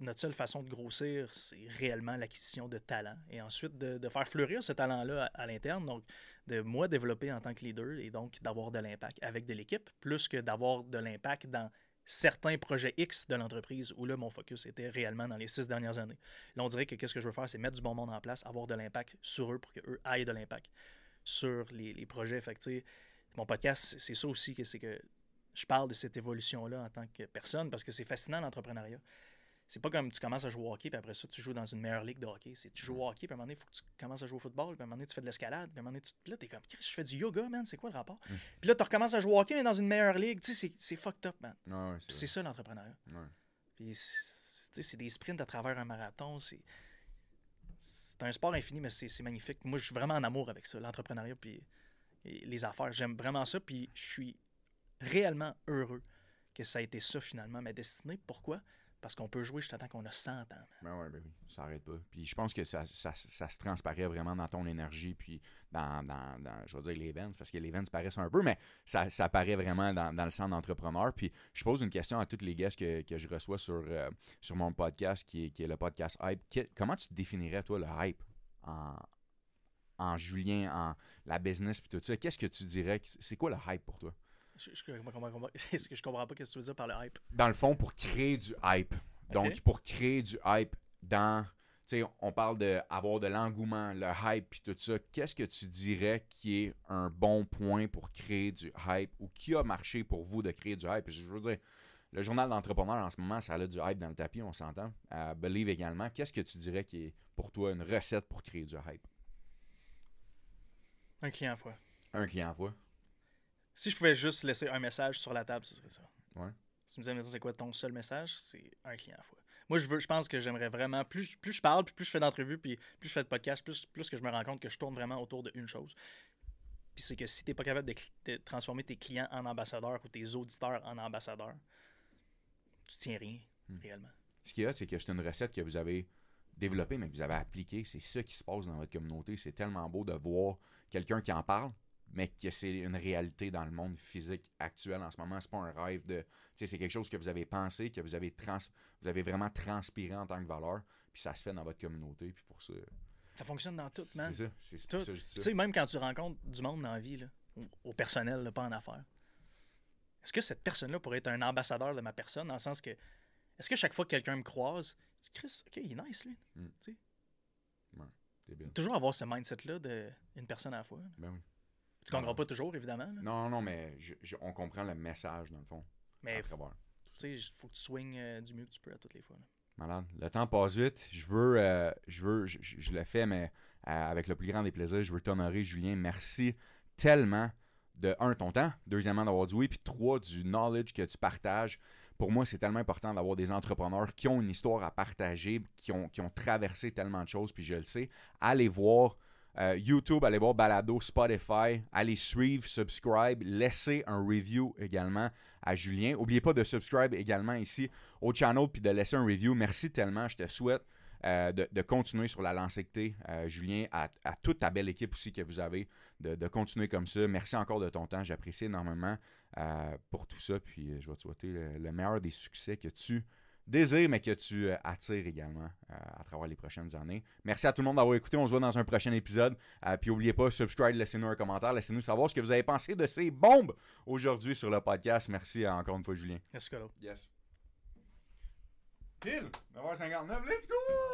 Speaker 2: notre seule façon de grossir, c'est réellement l'acquisition de talent. Et ensuite, de, de faire fleurir ce talent-là à, à l'interne. Donc, de moi développer en tant que leader et donc d'avoir de l'impact avec de l'équipe, plus que d'avoir de l'impact dans certains projets X de l'entreprise où là, mon focus était réellement dans les six dernières années. Là, on dirait que qu'est-ce que je veux faire, c'est mettre du bon monde en place, avoir de l'impact sur eux pour qu'eux aient de l'impact sur les, projets. Fait mon podcast, c'est- c'est ça aussi, que c'est que je parle de cette évolution-là en tant que personne parce que c'est fascinant l'entrepreneuriat. C'est pas comme tu commences à jouer au hockey, puis après ça, tu joues dans une meilleure ligue de hockey. C'est tu joues au hockey, puis à un moment donné, il faut que tu commences à jouer au football, puis à un moment donné, tu fais de l'escalade, puis à un moment donné, tu, là, t'es comme, je fais du yoga, man, c'est quoi le rapport?
Speaker 1: Mm.
Speaker 2: Puis là, tu recommences à jouer au hockey, mais dans une meilleure ligue. Tu sais, c'est- fucked up, man.
Speaker 1: Ouais,
Speaker 2: Puis
Speaker 1: c'est
Speaker 2: ça l'entrepreneuriat.
Speaker 1: Ouais.
Speaker 2: Puis c'est tu sais, c'est des sprints à travers un marathon. C'est c'est un sport infini, mais c'est magnifique. Moi, je suis vraiment en amour avec ça, l'entrepreneuriat puis et les affaires. J'aime vraiment ça. Puis je suis réellement heureux que ça a été ça finalement ma destinée. Pourquoi? Parce qu'on peut jouer jusqu'à temps qu'on a 100 ans.
Speaker 1: Ben ouais, ben oui, ça arrête pas. Puis je pense que ça, ça, ça se transparaît vraiment dans ton énergie, puis dans, dans, dans je veux dire, les events, parce que les events paraissent un peu, mais ça, ça paraît vraiment dans, le sang d'entrepreneur. Puis je pose une question à tous les guests que, que je reçois sur, euh, sur mon podcast, qui est, le podcast Hype. Comment tu définirais, toi, le hype en, en Julien, en la business, puis tout ça? Qu'est-ce que tu dirais? C'est quoi le hype pour toi?
Speaker 2: Je, je, *laughs* Est-ce que je comprends pas ce que tu veux dire par le hype?
Speaker 1: dans le fond, pour créer du hype. Donc, pour créer du hype dans. Tu sais, on parle d'avoir de, l'engouement, le hype puis tout ça. Qu'est-ce que tu dirais qui est un bon point pour créer du hype ou qui a marché pour vous de créer du hype? Je veux dire, le journal d'entrepreneur en ce moment, ça a du hype dans le tapis, on s'entend. Believe également. Qu'est-ce que tu dirais qui est pour toi une recette pour créer du hype?
Speaker 2: Un client à fois.
Speaker 1: Un client à fois.
Speaker 2: Si je pouvais juste laisser un message sur la table, ce serait ça.
Speaker 1: Ouais.
Speaker 2: Si tu me disais, c'est quoi ton seul message, c'est un client à fois. Moi, je, veux, je pense que j'aimerais vraiment, plus, plus je parle, plus je fais d'entrevues, puis plus je fais de podcasts, plus, plus que je me rends compte que je tourne vraiment autour d'une chose. Puis c'est que si tu n'es pas capable de transformer tes clients en ambassadeurs ou tes auditeurs en ambassadeurs, tu tiens rien,
Speaker 1: Hmm.
Speaker 2: réellement.
Speaker 1: Ce qu'il y a, c'est que c'est une recette que vous avez développée, mais que vous avez appliquée. C'est ça qui se passe dans votre communauté. C'est tellement beau de voir quelqu'un qui en parle, mais que c'est une réalité dans le monde physique actuel en ce moment. C'est pas un rêve de. Tu sais, c'est quelque chose que vous avez pensé, que vous avez, trans, vous avez vraiment transpiré en tant que valeur, puis ça se fait dans votre communauté. Puis pour ça.
Speaker 2: Ça fonctionne dans tout,
Speaker 1: C'est
Speaker 2: man.
Speaker 1: ça. C'est c'est
Speaker 2: Tout.
Speaker 1: ça je dis
Speaker 2: Tu sais, même quand tu rencontres du monde dans la vie, là, au, personnel, là, pas en affaires, est-ce que cette personne-là pourrait être un ambassadeur de ma personne, dans le sens que, est-ce que chaque fois que quelqu'un me croise, dis, Chris, ok, il est nice, lui.
Speaker 1: C'est bien.
Speaker 2: Toujours avoir ce mindset-là d'une personne à la fois. là.
Speaker 1: Ben oui.
Speaker 2: Tu comprends
Speaker 1: Ah.
Speaker 2: pas toujours, évidemment, là,
Speaker 1: Non, non, mais je- je- on comprend le message, dans le fond.
Speaker 2: mais
Speaker 1: à travers.
Speaker 2: tu sais, faut que tu swings euh, du mieux que tu peux à toutes les fois. là.
Speaker 1: Malade. Le temps passe vite. Je veux, euh, je veux, je, je- je le fais, mais euh, avec le plus grand des plaisirs, je veux t'honorer, Julien. Merci tellement de un ton temps, deuxièmement d'avoir dit oui, puis trois du knowledge que tu partages. Pour moi, c'est tellement important d'avoir des entrepreneurs qui ont une histoire à partager, qui ont, qui ont traversé tellement de choses, puis je le sais. Allez voir euh, YouTube, allez voir Balado, Spotify, allez suivre, subscribe, laissez un review également à Julien. N'oubliez pas de subscribe également ici au channel puis de laisser un review. Merci tellement. Je te souhaite euh, de, continuer sur la lancée euh, Julien, à, toute ta belle équipe aussi que vous avez, de, continuer comme ça. Merci encore de ton temps. J'apprécie énormément pour tout ça. Puis je vais te souhaiter le, le meilleur des succès que tu désires, mais que tu euh, attires également euh, à travers les prochaines années. Merci à tout le monde d'avoir écouté. On se voit dans un prochain épisode. Euh, puis n'oubliez pas, subscribe, laissez-nous un commentaire. Laissez-nous savoir ce que vous avez pensé de ces bombes aujourd'hui sur le podcast. Merci encore une fois, Julien.
Speaker 2: Merci, Colo.
Speaker 1: Yes. Pile, 9h59, let's go!